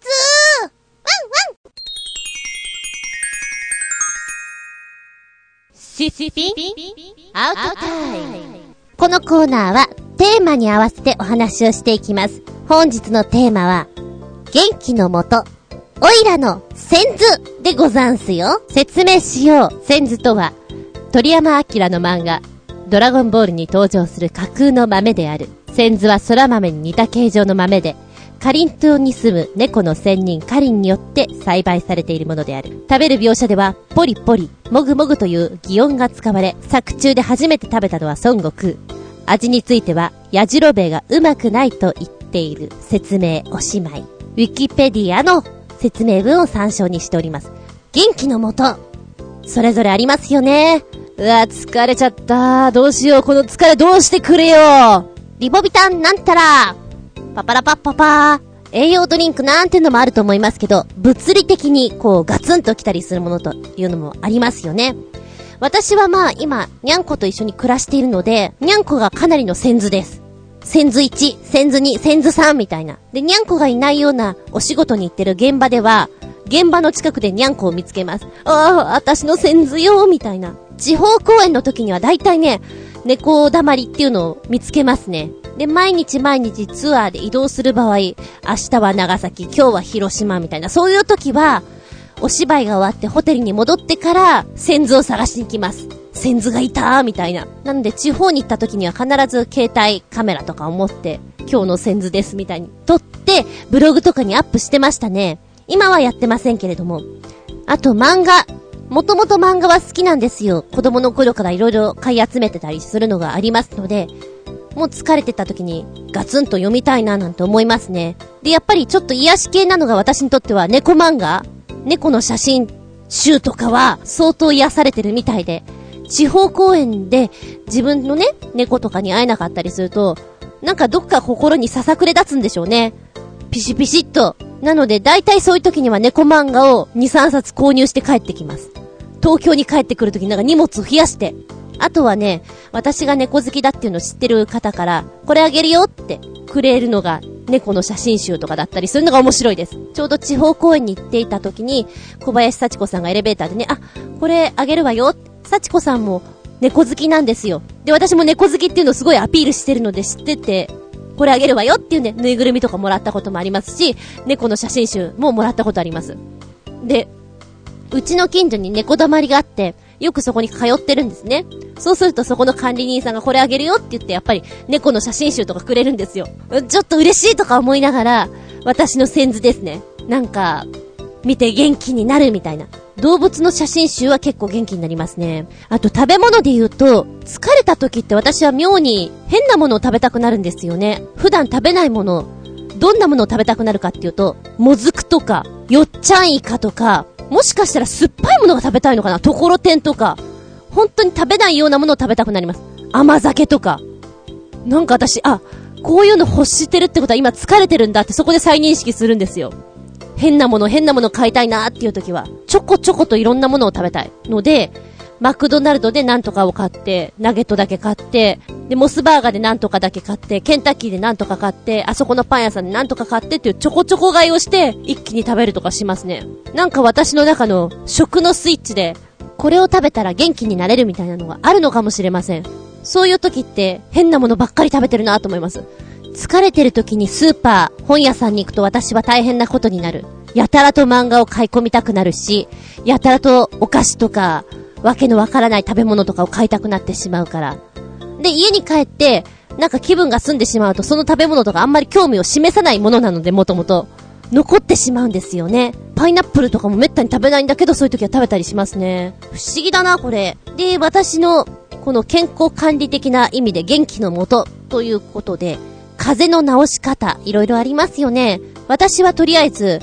つシシピンアウトタイム。このコーナーは、テーマに合わせてお話をしていきます。本日のテーマは、元気のもと、おいらの先図でござんすよ。説明しよう。先図とは、鳥山明の漫画、ドラゴンボールに登場する架空の豆である。先図は空豆に似た形状の豆で、カリン島に住む猫の仙人カリンによって栽培されているものである。食べる描写では、ポリポリ、もぐもぐという擬音が使われ、作中で初めて食べたのは孫悟空。味については、ヤジロベがうまくないと言っている説明おしまい。ウィキペディアの説明文を参照にしております。元気のもと、それぞれありますよね。うわ、疲れちゃった。どうしよう、この疲れどうしてくれよ。リボビタンなんたら、パパラパッパパー。栄養ドリンクなんてのもあると思いますけど、物理的にこうガツンと来たりするものというのもありますよね。私はまあ今、にゃんこと一緒に暮らしているので、にゃんこがかなりの先図です。先図1、先図2、先図3みたいな。で、にゃんこがいないようなお仕事に行ってる現場では、現場の近くでにゃんこを見つけます。ああ、私の先図よみたいな。地方公演の時には大体ね、猫だまりっていうのを見つけますね。で、毎日毎日ツアーで移動する場合、明日は長崎、今日は広島みたいな、そういう時は、お芝居が終わってホテルに戻ってから、先図を探しに行きます。先図がいたーみたいな。なので、地方に行った時には必ず携帯カメラとかを持って、今日の先図ですみたいに撮って、ブログとかにアップしてましたね。今はやってませんけれども。あと漫画。もともと漫画は好きなんですよ。子供の頃から色々買い集めてたりするのがありますので、もう疲れてた時にガツンと読みたいななんて思いますね。で、やっぱりちょっと癒し系なのが私にとっては猫漫画？猫の写真集とかは相当癒されてるみたいで、地方公演で自分のね、猫とかに会えなかったりすると、なんかどっか心にささくれ立つんでしょうね。ピシピシっと。なので、大体そういう時には猫漫画を2、3冊購入して帰ってきます。東京に帰ってくる時になんか荷物を増やして。あとはね、私が猫好きだっていうのを知ってる方から、これあげるよってくれるのが猫の写真集とかだったりするのが面白いです。ちょうど地方公演に行っていた時に、小林幸子さんがエレベーターでね、あ、これあげるわよ。幸子さんも猫好きなんですよ。で、私も猫好きっていうのをすごいアピールしてるので知ってて、これあげるわよっていうね、ぬいぐるみとかもらったこともありますし、猫の写真集ももらったことあります。で、うちの近所に猫だまりがあって、よくそこに通ってるんですね。そうするとそこの管理人さんがこれあげるよって言って、やっぱり猫の写真集とかくれるんですよ。ちょっと嬉しいとか思いながら、私の先図ですね。なんか、見て元気になるみたいな。動物の写真集は結構元気になりますね。あと食べ物で言うと、疲れた時って私は妙に変なものを食べたくなるんですよね。普段食べないもの、どんなものを食べたくなるかっていうと、もずくとか、よっちゃんイカとか、もしかしたら酸っぱいものが食べたいのかな？ところてんとか、本当に食べないようなものを食べたくなります。甘酒とか。なんか私、あ、こういうの欲してるってことは今疲れてるんだってそこで再認識するんですよ。変なもの、変なもの買いたいなーっていう時は、ちょこちょこといろんなものを食べたいので、マクドナルドでなんとかを買って、ナゲットだけ買って、で、モスバーガーでなんとかだけ買って、ケンタッキーでなんとか買って、あそこのパン屋さんでなんとか買ってっていうちょこちょこ買いをして、一気に食べるとかしますね。なんか私の中の食のスイッチで、これを食べたら元気になれるみたいなのがあるのかもしれません。そういう時って変なものばっかり食べてるなと思います。疲れてる時にスーパー、本屋さんに行くと私は大変なことになる。やたらと漫画を買い込みたくなるし、やたらとお菓子とか、わけのわからない食べ物とかを買いたくなってしまうから。で、家に帰って、なんか気分が済んでしまうと、その食べ物とかあんまり興味を示さないものなので、もともと。残ってしまうんですよね。パイナップルとかもめったに食べないんだけど、そういう時は食べたりしますね。不思議だな、これ。で、私の、この健康管理的な意味で元気のもと、ということで、風邪の治し方、いろいろありますよね。私はとりあえず、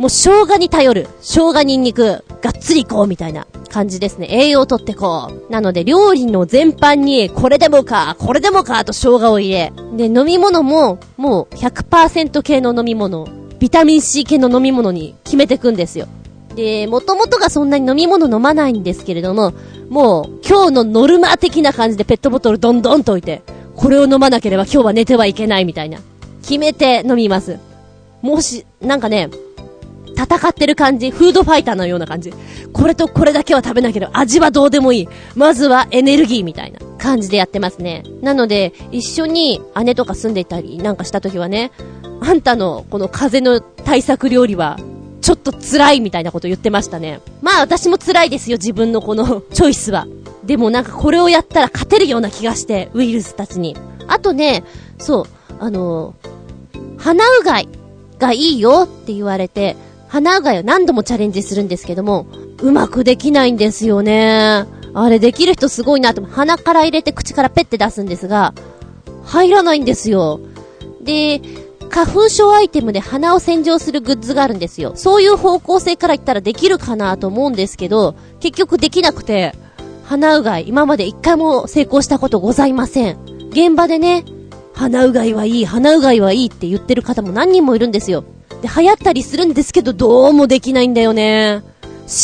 もう生姜に頼る。生姜ニンニク、がっつりいこうみたいな感じですね。栄養をとってこう。なので料理の全般に、これでもか、これでもかと生姜を入れ。で、飲み物も、もう100%系の飲み物、ビタミン C 系の飲み物に決めてくんですよ。で、もともとがそんなに飲み物飲まないんですけれども、もう今日のノルマ的な感じでペットボトルどんどんと置いて、これを飲まなければ今日は寝てはいけないみたいな。決めて飲みます。もし、なんかね、戦ってる感じ、フードファイターのような感じ。これとこれだけは食べなければ味はどうでもいい。まずはエネルギーみたいな感じでやってますね。なので、一緒に姉とか住んでいたりなんかした時はね、あんたのこの風邪の対策料理は、ちょっと辛いみたいなこと言ってましたね。まあ私も辛いですよ、自分のこのチョイスは。でもなんかこれをやったら勝てるような気がして、ウイルスたちに。あとね、そう、あの鼻うがいがいいよって言われて、鼻うがいを何度もチャレンジするんですけども、うまくできないんですよね。あれできる人すごいなと。鼻から入れて口からペッて出すんですが、入らないんですよ。で、花粉症アイテムで鼻を洗浄するグッズがあるんですよ。そういう方向性から言ったらできるかなと思うんですけど、結局できなくて、鼻うがい、今まで一回も成功したことございません。現場でね、鼻うがいはいい、鼻うがいはいいって言ってる方も何人もいるんですよ。で、流行ったりするんですけど、どうもできないんだよね。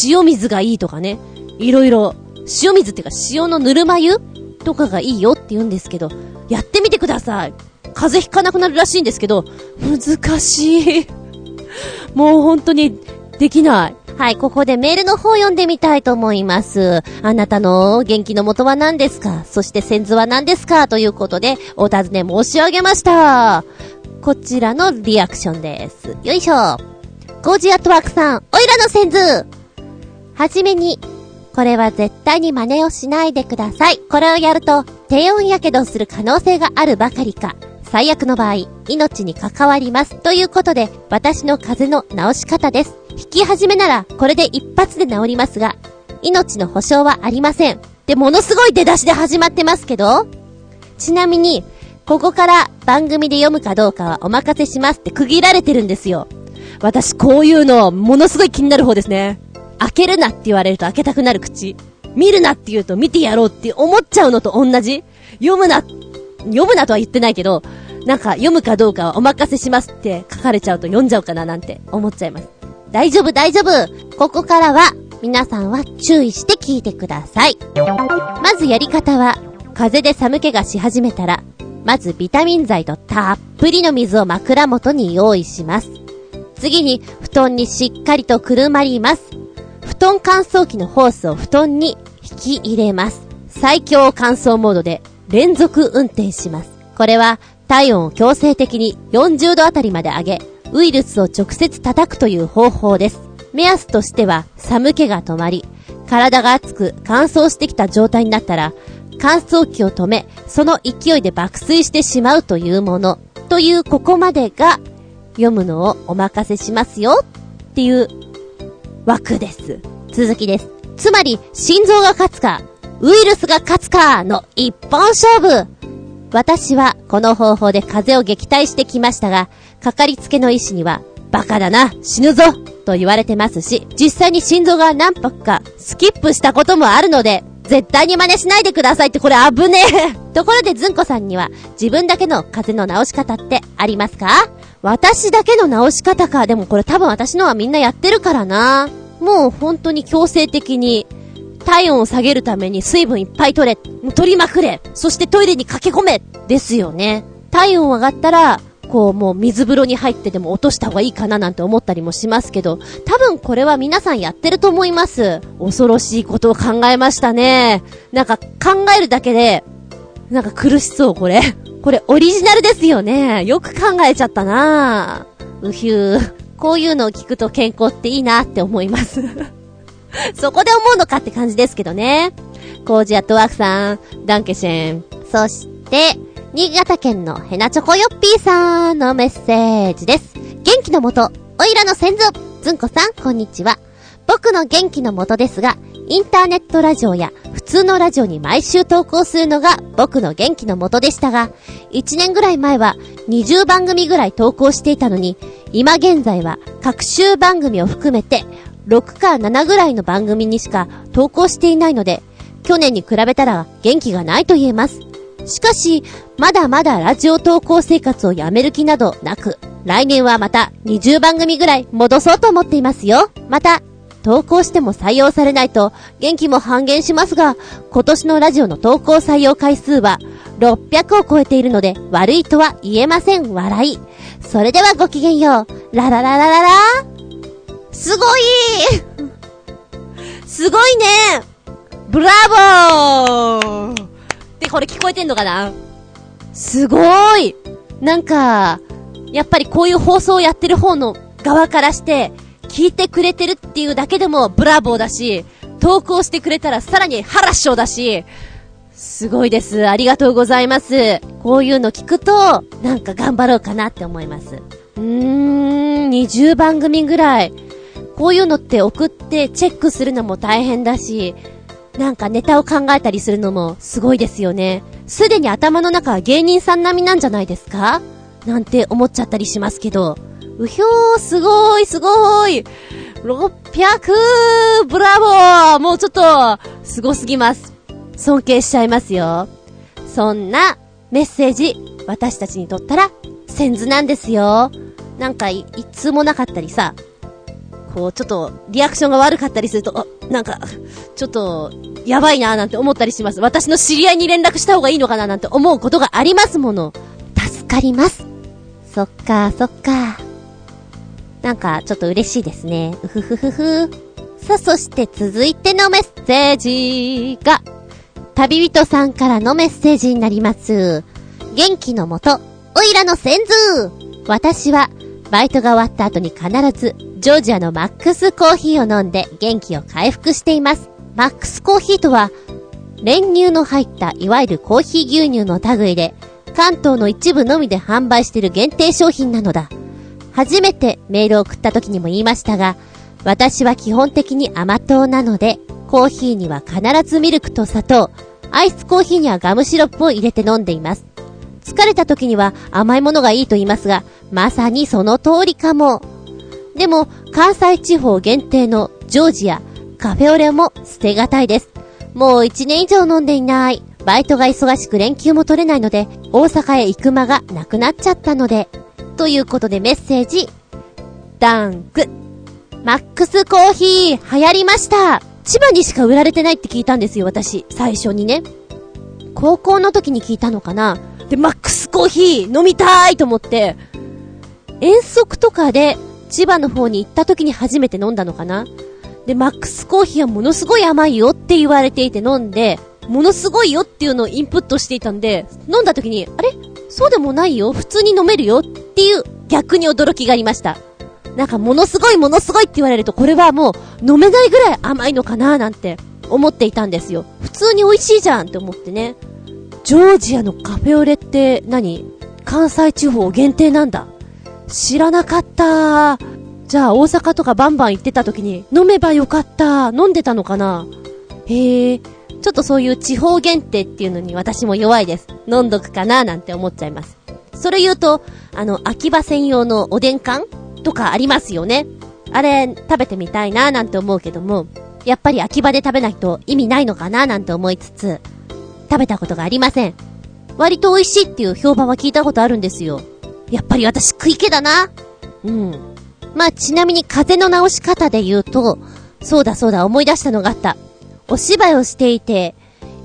塩水がいいとかね。いろいろ塩水っていうか塩のぬるま湯とかがいいよって言うんですけど、やってみてください。風邪ひかなくなるらしいんですけど、難しい。<laughs> もう本当に、できない。はい、ここでメールの方読んでみたいと思います。あなたの元気の元は何ですか？そして先図は何ですか？ということで、お尋ね申し上げました。こちらのリアクションです。よいしょ。ゴージアットワークさん、おいらの先図はじめに、これは絶対に真似をしないでください。これをやると、低温やけどする可能性があるばかりか、最悪の場合、命に関わります。ということで、私の風邪の治し方です。引き始めならこれで一発で治りますが、命の保証はありません。で、ものすごい出だしで始まってますけど、ちなみに、ここから番組で読むかどうかはお任せしますって区切られてるんですよ。私こういうの、ものすごい気になる方ですね。開けるなって言われると開けたくなる口。見るなって言うと見てやろうって思っちゃうのと同じ読むな、読むなとは言ってないけど、なんか読むかどうかはお任せしますって書かれちゃうと読んじゃうかななんて思っちゃいます。大丈夫大丈夫ここからは、皆さんは注意して聞いてください。まずやり方は、風邪で寒気がし始めたら、まずビタミン剤とたっぷりの水を枕元に用意します。次に、布団にしっかりとくるまります。布団乾燥機のホースを布団に引き入れます。最強乾燥モードで連続運転します。これは体温を強制的に40度あたりまで上げ、ウイルスを直接叩くという方法です。目安としては寒気が止まり、体が熱く乾燥してきた状態になったら、乾燥機を止め、その勢いで爆睡してしまうというもの。というここまでが読むのをお任せしますよっていう枠です。続きです。つまり、心臓が勝つか、ウイルスが勝つかの一本勝負私はこの方法で風邪を撃退してきましたが、かかりつけの医師には、バカだな、死ぬぞと言われてますし、実際に心臓が何泊かスキップしたこともあるので、絶対に真似しないでくださいってこれ危ねえ <laughs> ところでずんこさんには自分だけの風の治し方ってありますか？私だけの治し方か。でもこれ多分私のはみんなやってるからな。もう本当に強制的に体温を下げるために水分いっぱい取れ、取りまくれ、そしてトイレに駆け込め、ですよね。体温上がったら、こうもう水風呂に入ってでも落とした方がいいかななんて思ったりもしますけど、多分これは皆さんやってると思います。恐ろしいことを考えましたね。なんか考えるだけで、なんか苦しそうこれ。これオリジナルですよね。よく考えちゃったなうひゅー。こういうのを聞くと健康っていいなって思います <laughs> そこで思うのかって感じですけどね。コージアットワークさん、ダンケシェン。そして、新潟県のヘナチョコヨッピーさんのメッセージです。元気のもと、おいらの先祖、ずんこさん、こんにちは。僕の元気のもとですが、インターネットラジオや普通のラジオに毎週投稿するのが僕の元気のもとでしたが、1年ぐらい前は20番組ぐらい投稿していたのに、今現在は各週番組を含めて6か7ぐらいの番組にしか投稿していないので、去年に比べたら元気がないと言えます。しかし、まだまだラジオ投稿生活をやめる気などなく、来年はまた20番組ぐらい戻そうと思っていますよ。また、投稿しても採用されないと元気も半減しますが、今年のラジオの投稿採用回数は600を超えているので悪いとは言えません。笑い。それではごきげんよう。ラララララララすごいすごいねブラボーってこれ聞こえてんのかな？すごーいなんか、やっぱりこういう放送をやってる方の側からして、聞いてくれてるっていうだけでもブラボーだし、投稿してくれたらさらにハラッショーだし、すごいです。ありがとうございます。こういうの聞くと、なんか頑張ろうかなって思います。うーん、20番組ぐらい。こういうのって送ってチェックするのも大変だし、なんかネタを考えたりするのもすごいですよね。すでに頭の中は芸人さん並みなんじゃないですか？なんて思っちゃったりしますけど。うひょー、すごい、すごい !600! ブラボーもうちょっと、すごすぎます。尊敬しちゃいますよ。そんなメッセージ、私たちにとったら、先図なんですよ。なんかい、いつもなかったりさ、こう、ちょっと、リアクションが悪かったりすると、あ、なんか、ちょっと、やばいなーなんて思ったりします。私の知り合いに連絡した方がいいのかななんて思うことがありますもの。助かります。そっか、そっか。なんか、ちょっと嬉しいですね。うふふふふ。さあ、そして続いてのメッセージが、旅人さんからのメッセージになります。元気のもと、おいらの先祖私は、バイトが終わった後に必ず、ジョージアのマックスコーヒーを飲んで元気を回復しています。マックスコーヒーとは、練乳の入ったいわゆるコーヒー牛乳の類で、関東の一部のみで販売している限定商品なのだ。初めてメールを送った時にも言いましたが、私は基本的に甘党なので、コーヒーには必ずミルクと砂糖、アイスコーヒーにはガムシロップを入れて飲んでいます。疲れた時には甘いものがいいと言いますが、まさにその通りかも。でも、関西地方限定のジョージア、カフェオレも捨てがたいです。もう一年以上飲んでいない。バイトが忙しく連休も取れないので、大阪へ行く間がなくなっちゃったので。ということでメッセージ。ダンク。マックスコーヒー流行りました。千葉にしか売られてないって聞いたんですよ、私。最初にね。高校の時に聞いたのかな。で、マックスコーヒー飲みたいと思って、遠足とかで千葉の方に行った時に初めて飲んだのかな？で、マックスコーヒーはものすごい甘いよって言われていて飲んで、ものすごいよっていうのをインプットしていたんで、飲んだ時に、あれ？そうでもないよ普通に飲めるよっていう逆に驚きがありました。なんかものすごいものすごいって言われるとこれはもう飲めないぐらい甘いのかななんて思っていたんですよ。普通に美味しいじゃんって思ってね。ジョージアのカフェオレって何？関西地方限定なんだ。知らなかった。じゃあ大阪とかバンバン行ってた時に飲めばよかった。飲んでたのかなへえ。ちょっとそういう地方限定っていうのに私も弱いです。飲んどくかななんて思っちゃいます。それ言うと、あの、秋葉専用のおでん缶とかありますよね。あれ、食べてみたいななんて思うけども、やっぱり秋葉で食べないと意味ないのかななんて思いつつ、食べたことがありません。割と美味しいっていう評判は聞いたことあるんですよ。やっぱり私食い気だな。うん。まあ、ちなみに風邪の治し方で言うと、そうだそうだ思い出したのがあった。お芝居をしていて、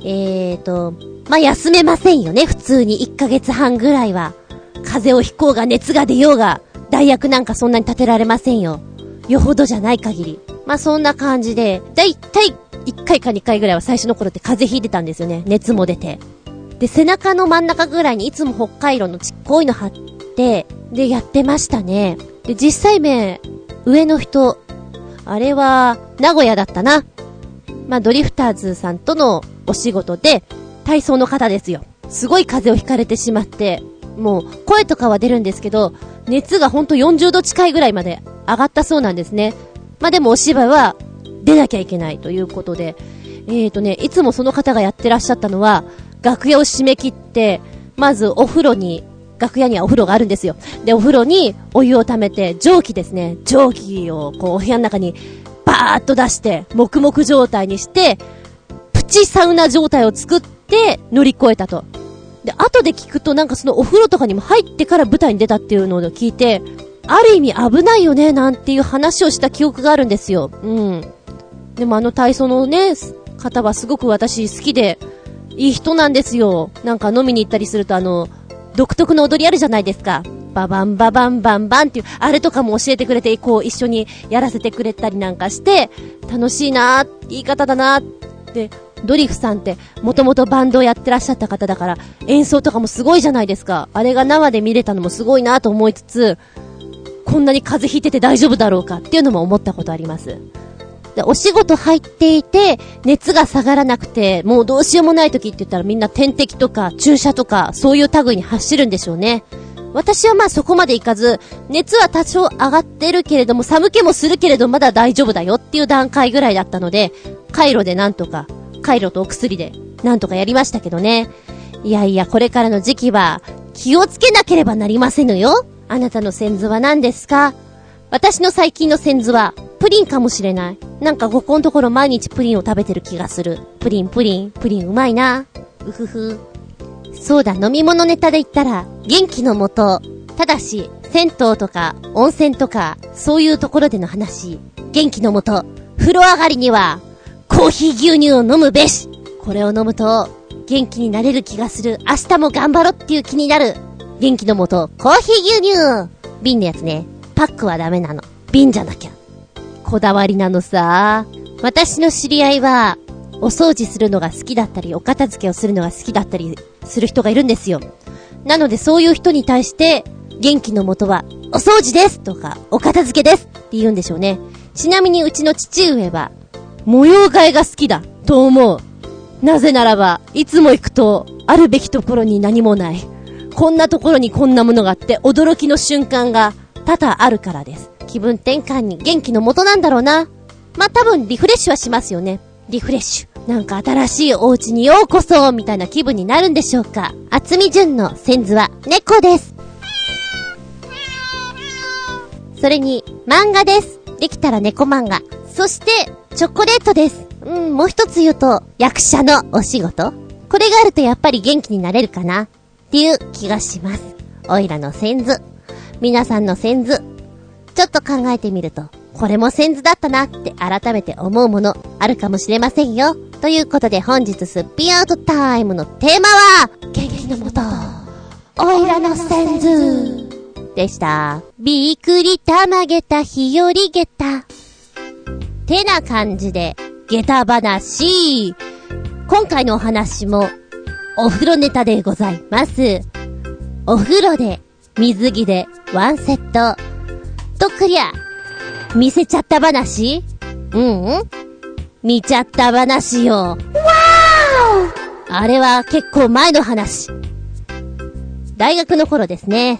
えーと、まあ、休めませんよね、普通に1ヶ月半ぐらいは。風邪をひこうが熱が出ようが、代役なんかそんなに立てられませんよ。よほどじゃない限り。まあ、そんな感じで、だいたい1回か2回ぐらいは最初の頃って風邪ひいてたんですよね。熱も出て。で、背中の真ん中ぐらいにいつも北海道のちっこいの貼って、で、やってましたね。で、実際名、上の人、あれは、名古屋だったな。まあ、ドリフターズさんとのお仕事で、体操の方ですよ。すごい風邪をひかれてしまって、もう、声とかは出るんですけど、熱がほんと40度近いぐらいまで上がったそうなんですね。まあ、でもお芝居は、出なきゃいけないということで、えーとね、いつもその方がやってらっしゃったのは、楽屋を締め切って、まずお風呂に、楽屋にはお風呂があるんですよ。で、お風呂にお湯を溜めて、蒸気ですね。蒸気をこうお部屋の中にバーッと出して、黙々状態にして、プチサウナ状態を作って乗り越えたと。で、後で聞くとなんかそのお風呂とかにも入ってから舞台に出たっていうのを聞いて、ある意味危ないよね、なんていう話をした記憶があるんですよ。うん。でもあの体操のね、方はすごく私好きで、いい人なんですよ。なんか飲みに行ったりするとあの、独特の踊りあるじゃないですか。ババンババンバンバンっていう、あれとかも教えてくれて、こう一緒にやらせてくれたりなんかして、楽しいなー言い方だなーって、ドリフさんって、もともとバンドをやってらっしゃった方だから、演奏とかもすごいじゃないですか。あれが生で見れたのもすごいなと思いつつ、こんなに風邪ひいてて大丈夫だろうかっていうのも思ったことあります。で、お仕事入っていて、熱が下がらなくて、もうどうしようもない時って言ったらみんな点滴とか注射とか、そういう類に走るんでしょうね。私はまあそこまでいかず、熱は多少上がってるけれども、寒気もするけれどまだ大丈夫だよっていう段階ぐらいだったので、カイロでなんとか、カイロとお薬でなんとかやりましたけどね。いやいや、これからの時期は気をつけなければなりませぬよ。あなたの先図は何ですか？私の最近の先図は、プリンかもしれない。なんかここのところ毎日プリンを食べてる気がする。プリンプリン、プリンうまいな。うふふ。そうだ、飲み物ネタで言ったら、元気のもと。ただし、銭湯とか、温泉とか、そういうところでの話。元気のもと。風呂上がりには、コーヒー牛乳を飲むべし。これを飲むと、元気になれる気がする。明日も頑張ろっていう気になる。元気のもと、コーヒー牛乳瓶のやつね。パックはダメなの。瓶じゃなきゃ。こだわりなのさ。私の知り合いは、お掃除するのが好きだったり、お片付けをするのが好きだったりする人がいるんですよ。なのでそういう人に対して、元気のもとは、お掃除ですとか、お片付けですって言うんでしょうね。ちなみにうちの父上は、模様替えが好きだ、と思う。なぜならば、いつも行くと、あるべきところに何もない。こんなところにこんなものがあって、驚きの瞬間が多々あるからです。気分転換に元気の元なんだろうな。まあ、多分リフレッシュはしますよね。リフレッシュ。なんか新しいお家にようこそみたいな気分になるんでしょうか。厚み純の先図は猫です。それに、漫画です。できたら猫漫画。そして、チョコレートです。うん、もう一つ言うと、役者のお仕事これがあるとやっぱり元気になれるかなっていう気がします。おいらの先図。皆さんの先図。ちょっと考えてみると、これも先図だったなって改めて思うものあるかもしれませんよ。ということで本日すっぴんアウトタイムのテーマは、元気のもと、おいらの先図でした。びっくりたまげた日和げた。てな感じで、下駄話。今回のお話も、お風呂ネタでございます。お風呂で、水着で、ワンセット。とくりゃ、見せちゃった話？うんうん見ちゃった話よ。わーあれは結構前の話。大学の頃ですね。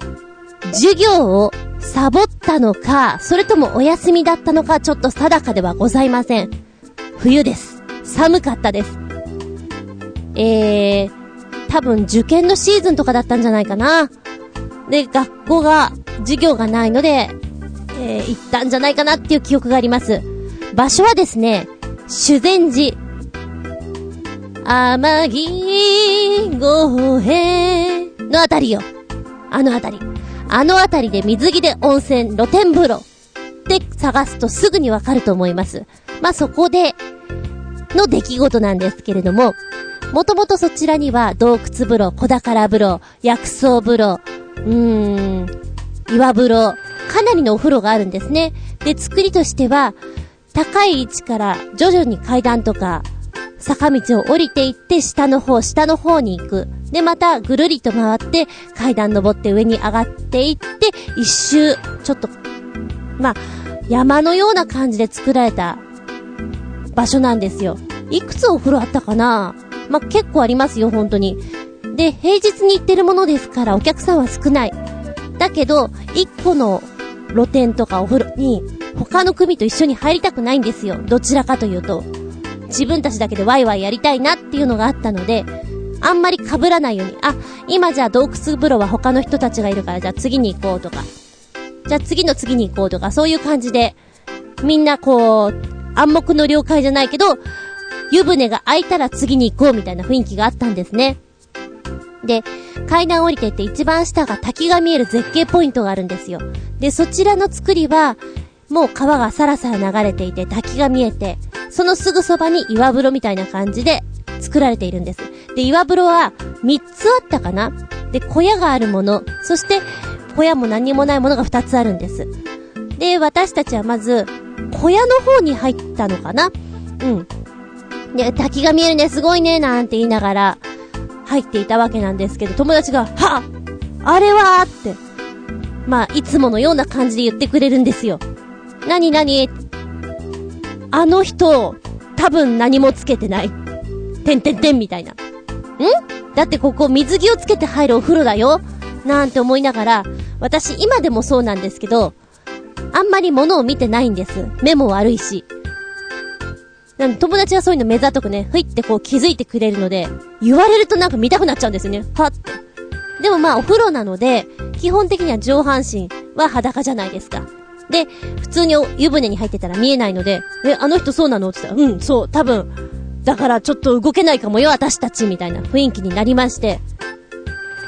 授業をサボったのか、それともお休みだったのか、ちょっと定かではございません。冬です。寒かったです。えー、多分受験のシーズンとかだったんじゃないかな。で、学校が、授業がないので、えー、行ったんじゃないかなっていう記憶があります。場所はですね、修善寺。天城五平のあたりよ。あのあたり。あの辺りで水着で温泉、露天風呂で探すとすぐにわかると思います。まあ、そこで、の出来事なんですけれども、もともとそちらには洞窟風呂、小宝風呂、薬草風呂、うーん、岩風呂、かなりのお風呂があるんですね。で、作りとしては、高い位置から徐々に階段とか、坂道を降りていって下の方、下の方に行く。で、またぐるりと回って階段登って上に上がっていって、一周、ちょっと、まあ、山のような感じで作られた場所なんですよ。いくつお風呂あったかな？まあ、結構ありますよ、本当に。で、平日に行ってるものですからお客さんは少ない。だけど、一個の露店とかお風呂に他の組と一緒に入りたくないんですよ。どちらかというと。自分たちだけでワイワイやりたいなっていうのがあったので、あんまり被らないように、あ、今じゃあ洞窟風呂は他の人たちがいるから、じゃあ次に行こうとか、じゃあ次の次に行こうとか、そういう感じで、みんなこう、暗黙の了解じゃないけど、湯船が開いたら次に行こうみたいな雰囲気があったんですね。で、階段降りてって一番下が滝が見える絶景ポイントがあるんですよ。で、そちらの作りは、もう川がさらさら流れていて滝が見えて、そのすぐそばに岩風呂みたいな感じで作られているんです。で、岩風呂は3つあったかな？で、小屋があるもの、そして小屋も何もないものが2つあるんです。で、私たちはまず、小屋の方に入ったのかな？うん。で、滝が見えるね、すごいね、なんて言いながら、入っていたわけなんですけど、友達が、はあれは？って、まあ、いつものような感じで言ってくれるんですよ。なになにあの人、多分何もつけてない。てんてんてんみたいな。ん？だってここ水着をつけて入るお風呂だよなんて思いながら、私今でもそうなんですけど、あんまり物を見てないんです。目も悪いし。なんで友達はそういうの目ざとくね、ふいってこう気づいてくれるので、言われるとなんか見たくなっちゃうんですよね。はって。でもまあお風呂なので、基本的には上半身は裸じゃないですか。で、普通に湯船に入ってたら見えないので、え、あの人そうなの？って言ったら、うん、そう、多分、だからちょっと動けないかもよ、私たち、みたいな雰囲気になりまして。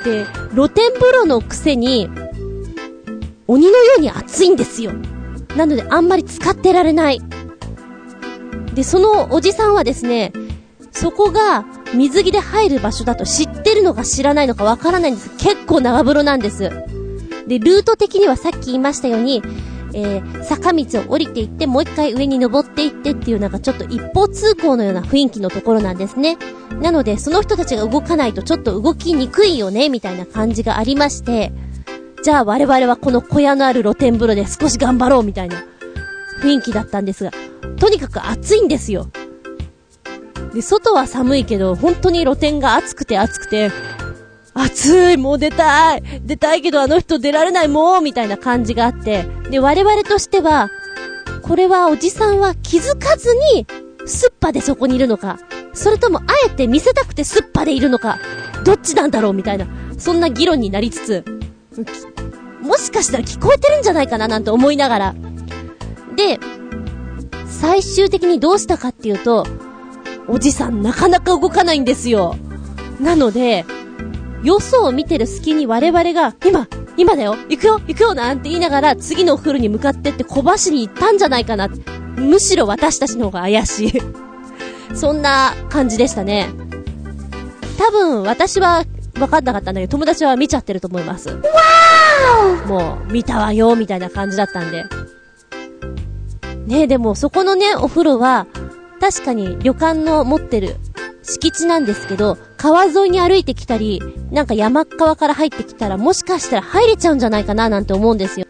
で、露天風呂のくせに、鬼のように暑いんですよ。なのであんまり使ってられない。で、そのおじさんはですね、そこが水着で入る場所だと知ってるのか知らないのかわからないんです。結構長風呂なんです。で、ルート的にはさっき言いましたように、えー、坂道を降りていって、もう一回上に登っていってっていうなんかちょっと一方通行のような雰囲気のところなんですね。なので、その人たちが動かないとちょっと動きにくいよね、みたいな感じがありまして、じゃあ我々はこの小屋のある露天風呂で少し頑張ろう、みたいな雰囲気だったんですが、とにかく暑いんですよ。で、外は寒いけど、本当に露天が暑くて暑くて、暑いもう出たい出たいけどあの人出られないもうみたいな感じがあって、で、我々としては、これはおじさんは気づかずに、すっぱでそこにいるのか、それともあえて見せたくてすっぱでいるのか、どっちなんだろうみたいな、そんな議論になりつつ、もしかしたら聞こえてるんじゃないかななんて思いながら。で、最終的にどうしたかっていうと、おじさんなかなか動かないんですよ。なので、よそを見てる隙に我々が、今、今だよ行くよ行くよなんて言いながら次のお風呂に向かってって小走りに行ったんじゃないかな。むしろ私たちの方が怪しい <laughs> そんな感じでしたね。多分私は分かんなかったんだけど、友達は見ちゃってると思います。もう、見たわよ、みたいな感じだったんで。ねでもそこのね、お風呂は、確かに旅館の持ってる敷地なんですけど、川沿いに歩いてきたり、なんか山側から入ってきたら、もしかしたら入れちゃうんじゃないかななんて思うんですよ。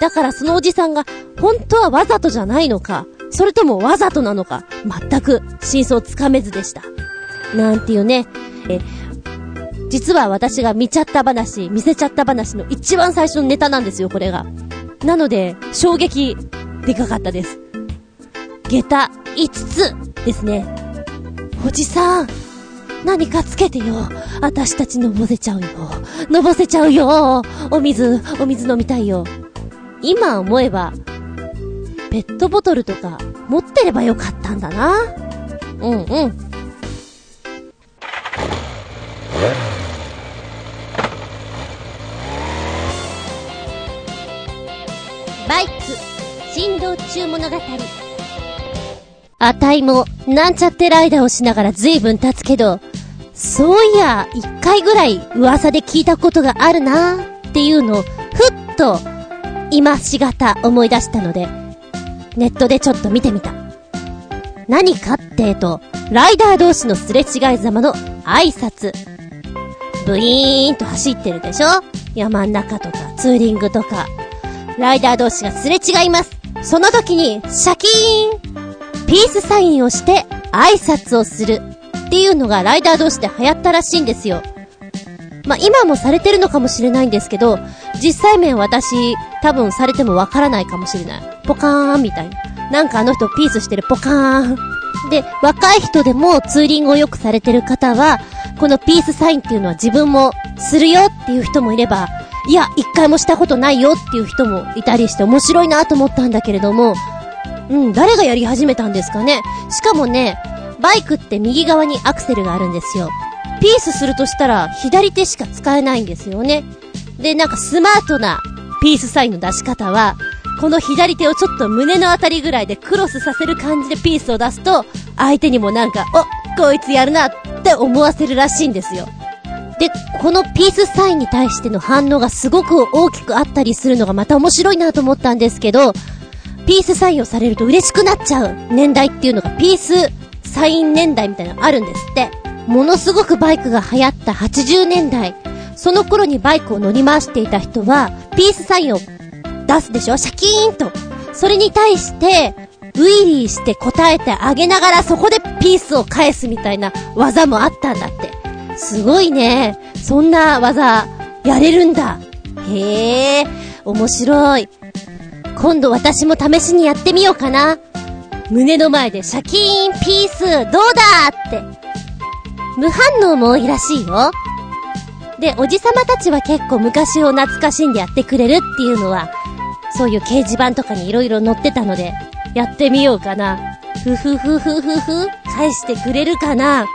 だからそのおじさんが、本当はわざとじゃないのか、それともわざとなのか、全く真相つかめずでした。なんていうね、え、実は私が見ちゃった話、見せちゃった話の一番最初のネタなんですよ、これが。なので、衝撃、でかかったです。下駄5つですね。おじさん、何かつけてよ。私たちのぼせちゃうよ。のぼせちゃうよ。お水、お水飲みたいよ。今思えば、ペットボトルとか持ってればよかったんだな。うんうん。中物語。あたいも、なんちゃってライダーをしながら随分経つけど、そういや、一回ぐらい噂で聞いたことがあるなっていうのを、ふっと、今しがた思い出したので、ネットでちょっと見てみた。何かってと、ライダー同士のすれ違いざまの挨拶。ブイーンと走ってるでしょ？山ん中とか、ツーリングとか。ライダー同士がすれ違います。その時に、シャキーンピースサインをして挨拶をするっていうのがライダー同士で流行ったらしいんですよ。まあ、今もされてるのかもしれないんですけど、実際面私、多分されてもわからないかもしれない。ポカーンみたいな。なんかあの人ピースしてるポカーン。で、若い人でもツーリングをよくされてる方は、このピースサインっていうのは自分もするよっていう人もいれば、いや、一回もしたことないよっていう人もいたりして面白いなと思ったんだけれども、うん、誰がやり始めたんですかね。しかもね、バイクって右側にアクセルがあるんですよ。ピースするとしたら左手しか使えないんですよね。で、なんかスマートなピースサインの出し方は、この左手をちょっと胸のあたりぐらいでクロスさせる感じでピースを出すと、相手にもなんか、お、こいつやるなって思わせるらしいんですよ。で、このピースサインに対しての反応がすごく大きくあったりするのがまた面白いなと思ったんですけど、ピースサインをされると嬉しくなっちゃう年代っていうのがピースサイン年代みたいなのあるんですって。ものすごくバイクが流行った80年代。その頃にバイクを乗り回していた人は、ピースサインを出すでしょ？シャキーンと。それに対して、ウィリーして答えてあげながらそこでピースを返すみたいな技もあったんだって。すごいね。そんな技、やれるんだ。へえ、面白い。今度私も試しにやってみようかな。胸の前でシャキーンピースどうだって。無反応も多いらしいよ。で、おじさまたちは結構昔を懐かしんでやってくれるっていうのは、そういう掲示板とかに色々載ってたので、やってみようかな。ふふふふふふ、返してくれるかな。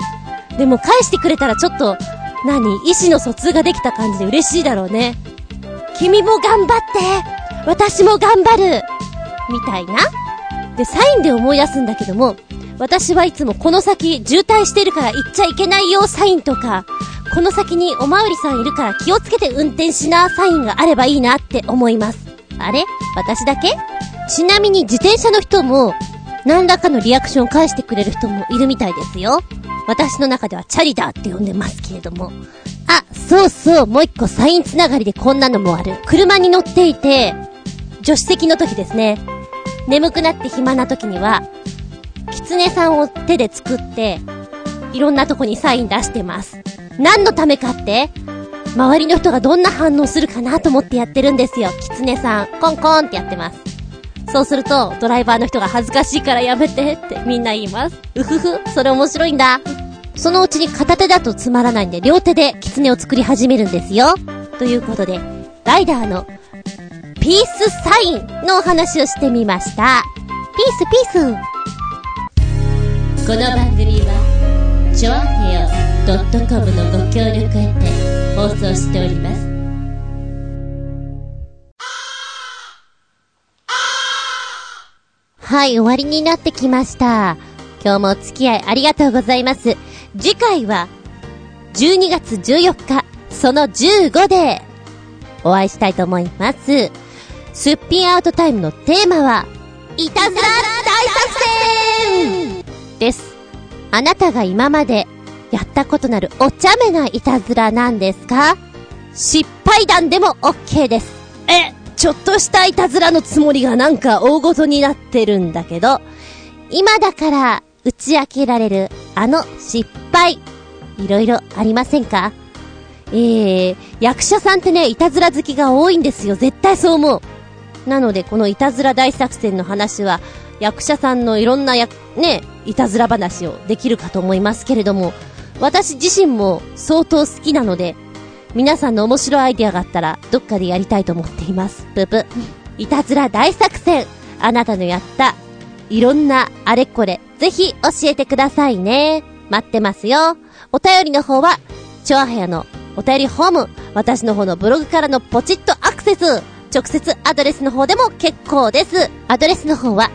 でも返してくれたらちょっと、何？意思の疎通ができた感じで嬉しいだろうね。君も頑張って私も頑張るみたいな。で、サインで思い出すんだけども、私はいつもこの先渋滞してるから行っちゃいけないよサインとか、この先におまわりさんいるから気をつけて運転しなサインがあればいいなって思います。あれ？私だけ？ちなみに自転車の人も、何らかのリアクションを返してくれる人もいるみたいですよ。私の中ではチャリだって呼んでますけれども。あ、そうそう、もう一個サインつながりでこんなのもある。車に乗っていて、助手席の時ですね。眠くなって暇な時には、狐さんを手で作って、いろんなとこにサイン出してます。何のためかって周りの人がどんな反応するかなと思ってやってるんですよ。狐さん、コンコンってやってます。そうすると、ドライバーの人が恥ずかしいからやめてってみんな言います。うふふ、それ面白いんだ。そのうちに片手だとつまらないんで、両手で狐を作り始めるんですよ。ということで、ライダーの、ピースサインのお話をしてみました。ピースピースこの番組は、ちょあへよ .com のご協力へて放送しております。はい、終わりになってきました。今日もお付き合いありがとうございます。次回は、12月14日、その15で、お会いしたいと思います。すっぴんアウトタイムのテーマは、いたずら大作戦です。あなたが今までやったことなるお茶目ないたずらなんですか？失敗談でも OK です。え、ちょっとしたいたずらのつもりがなんか大ごとになってるんだけど、今だから打ち明けられるあの失敗、いろいろありませんか？えー、役者さんってね、いたずら好きが多いんですよ。絶対そう思う。なので、このいたずら大作戦の話は、役者さんのいろんなや、ね、いたずら話をできるかと思いますけれども、私自身も相当好きなので、皆さんの面白いアイディアがあったら、どっかでやりたいと思っています。ぷぷ。いたずら大作戦。あなたのやった、いろんなあれこれ、ぜひ教えてくださいね。待ってますよ。お便りの方は、チョアヘアのお便りホーム、私の方のブログからのポチッとアクセス、直接アドレスの方でも結構です。アドレスの方は、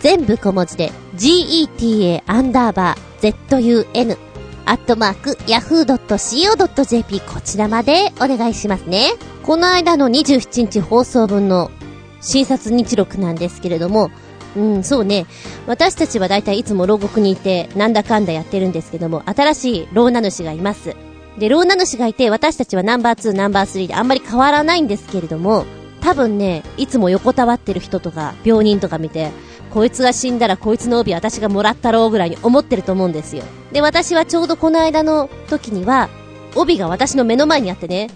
全部小文字で、geta アンダーバー zun アットマーク yahoo.co.jp こちらまでお願いしますね。この間の27日放送分の診察日録なんですけれども、うん、そうね。私たちは大体いつも牢獄にいて、なんだかんだやってるんですけども、新しい老名主がいます。で、老名主がいて、私たちはナンバー2、ナンバー3であんまり変わらないんですけれども、多分ね、いつも横たわってる人とか、病人とか見て、こいつが死んだらこいつの帯私がもらったろうぐらいに思ってると思うんですよ。で、私はちょうどこの間の時には、帯が私の目の前にあってね、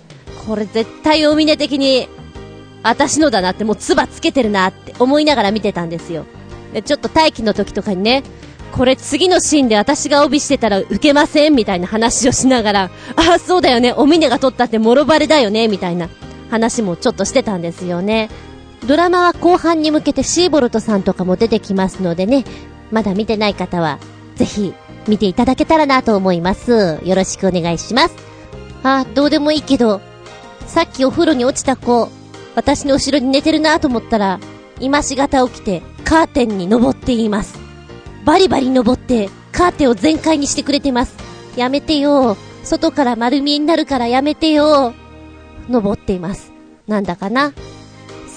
これ絶対お峰的に私のだなってもう唾つけてるなって思いながら見てたんですよ。で、ちょっと待機の時とかにね、これ次のシーンで私が帯してたら受けませんみたいな話をしながら、ああ、そうだよね、お峰が撮ったってもろバレだよね、みたいな話もちょっとしてたんですよね。ドラマは後半に向けてシーボルトさんとかも出てきますのでね、まだ見てない方は、ぜひ見ていただけたらなと思います。よろしくお願いします。あ、どうでもいいけど、さっきお風呂に落ちた子、私の後ろに寝てるなと思ったら、今しがた起きて、カーテンに登っています。バリバリ登って、カーテンを全開にしてくれてます。やめてよ。外から丸見えになるからやめてよ。登っています。なんだかな？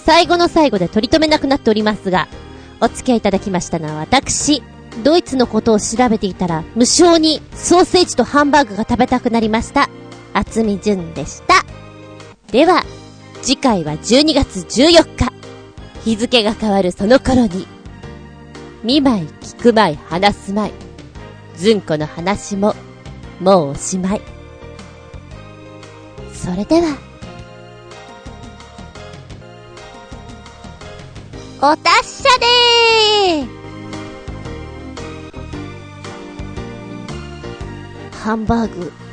最後の最後で取り留めなくなっておりますが、お付き合いいただきましたのは私、ドイツのことを調べていたら、無償にソーセージとハンバーグが食べたくなりました。厚み純でした。では、次回は12月14日。日付が変わるその頃に、見舞い、聞く舞い、話す舞い。ずんこの話も、もうおしまい。それでは、お達者でハンバーグ。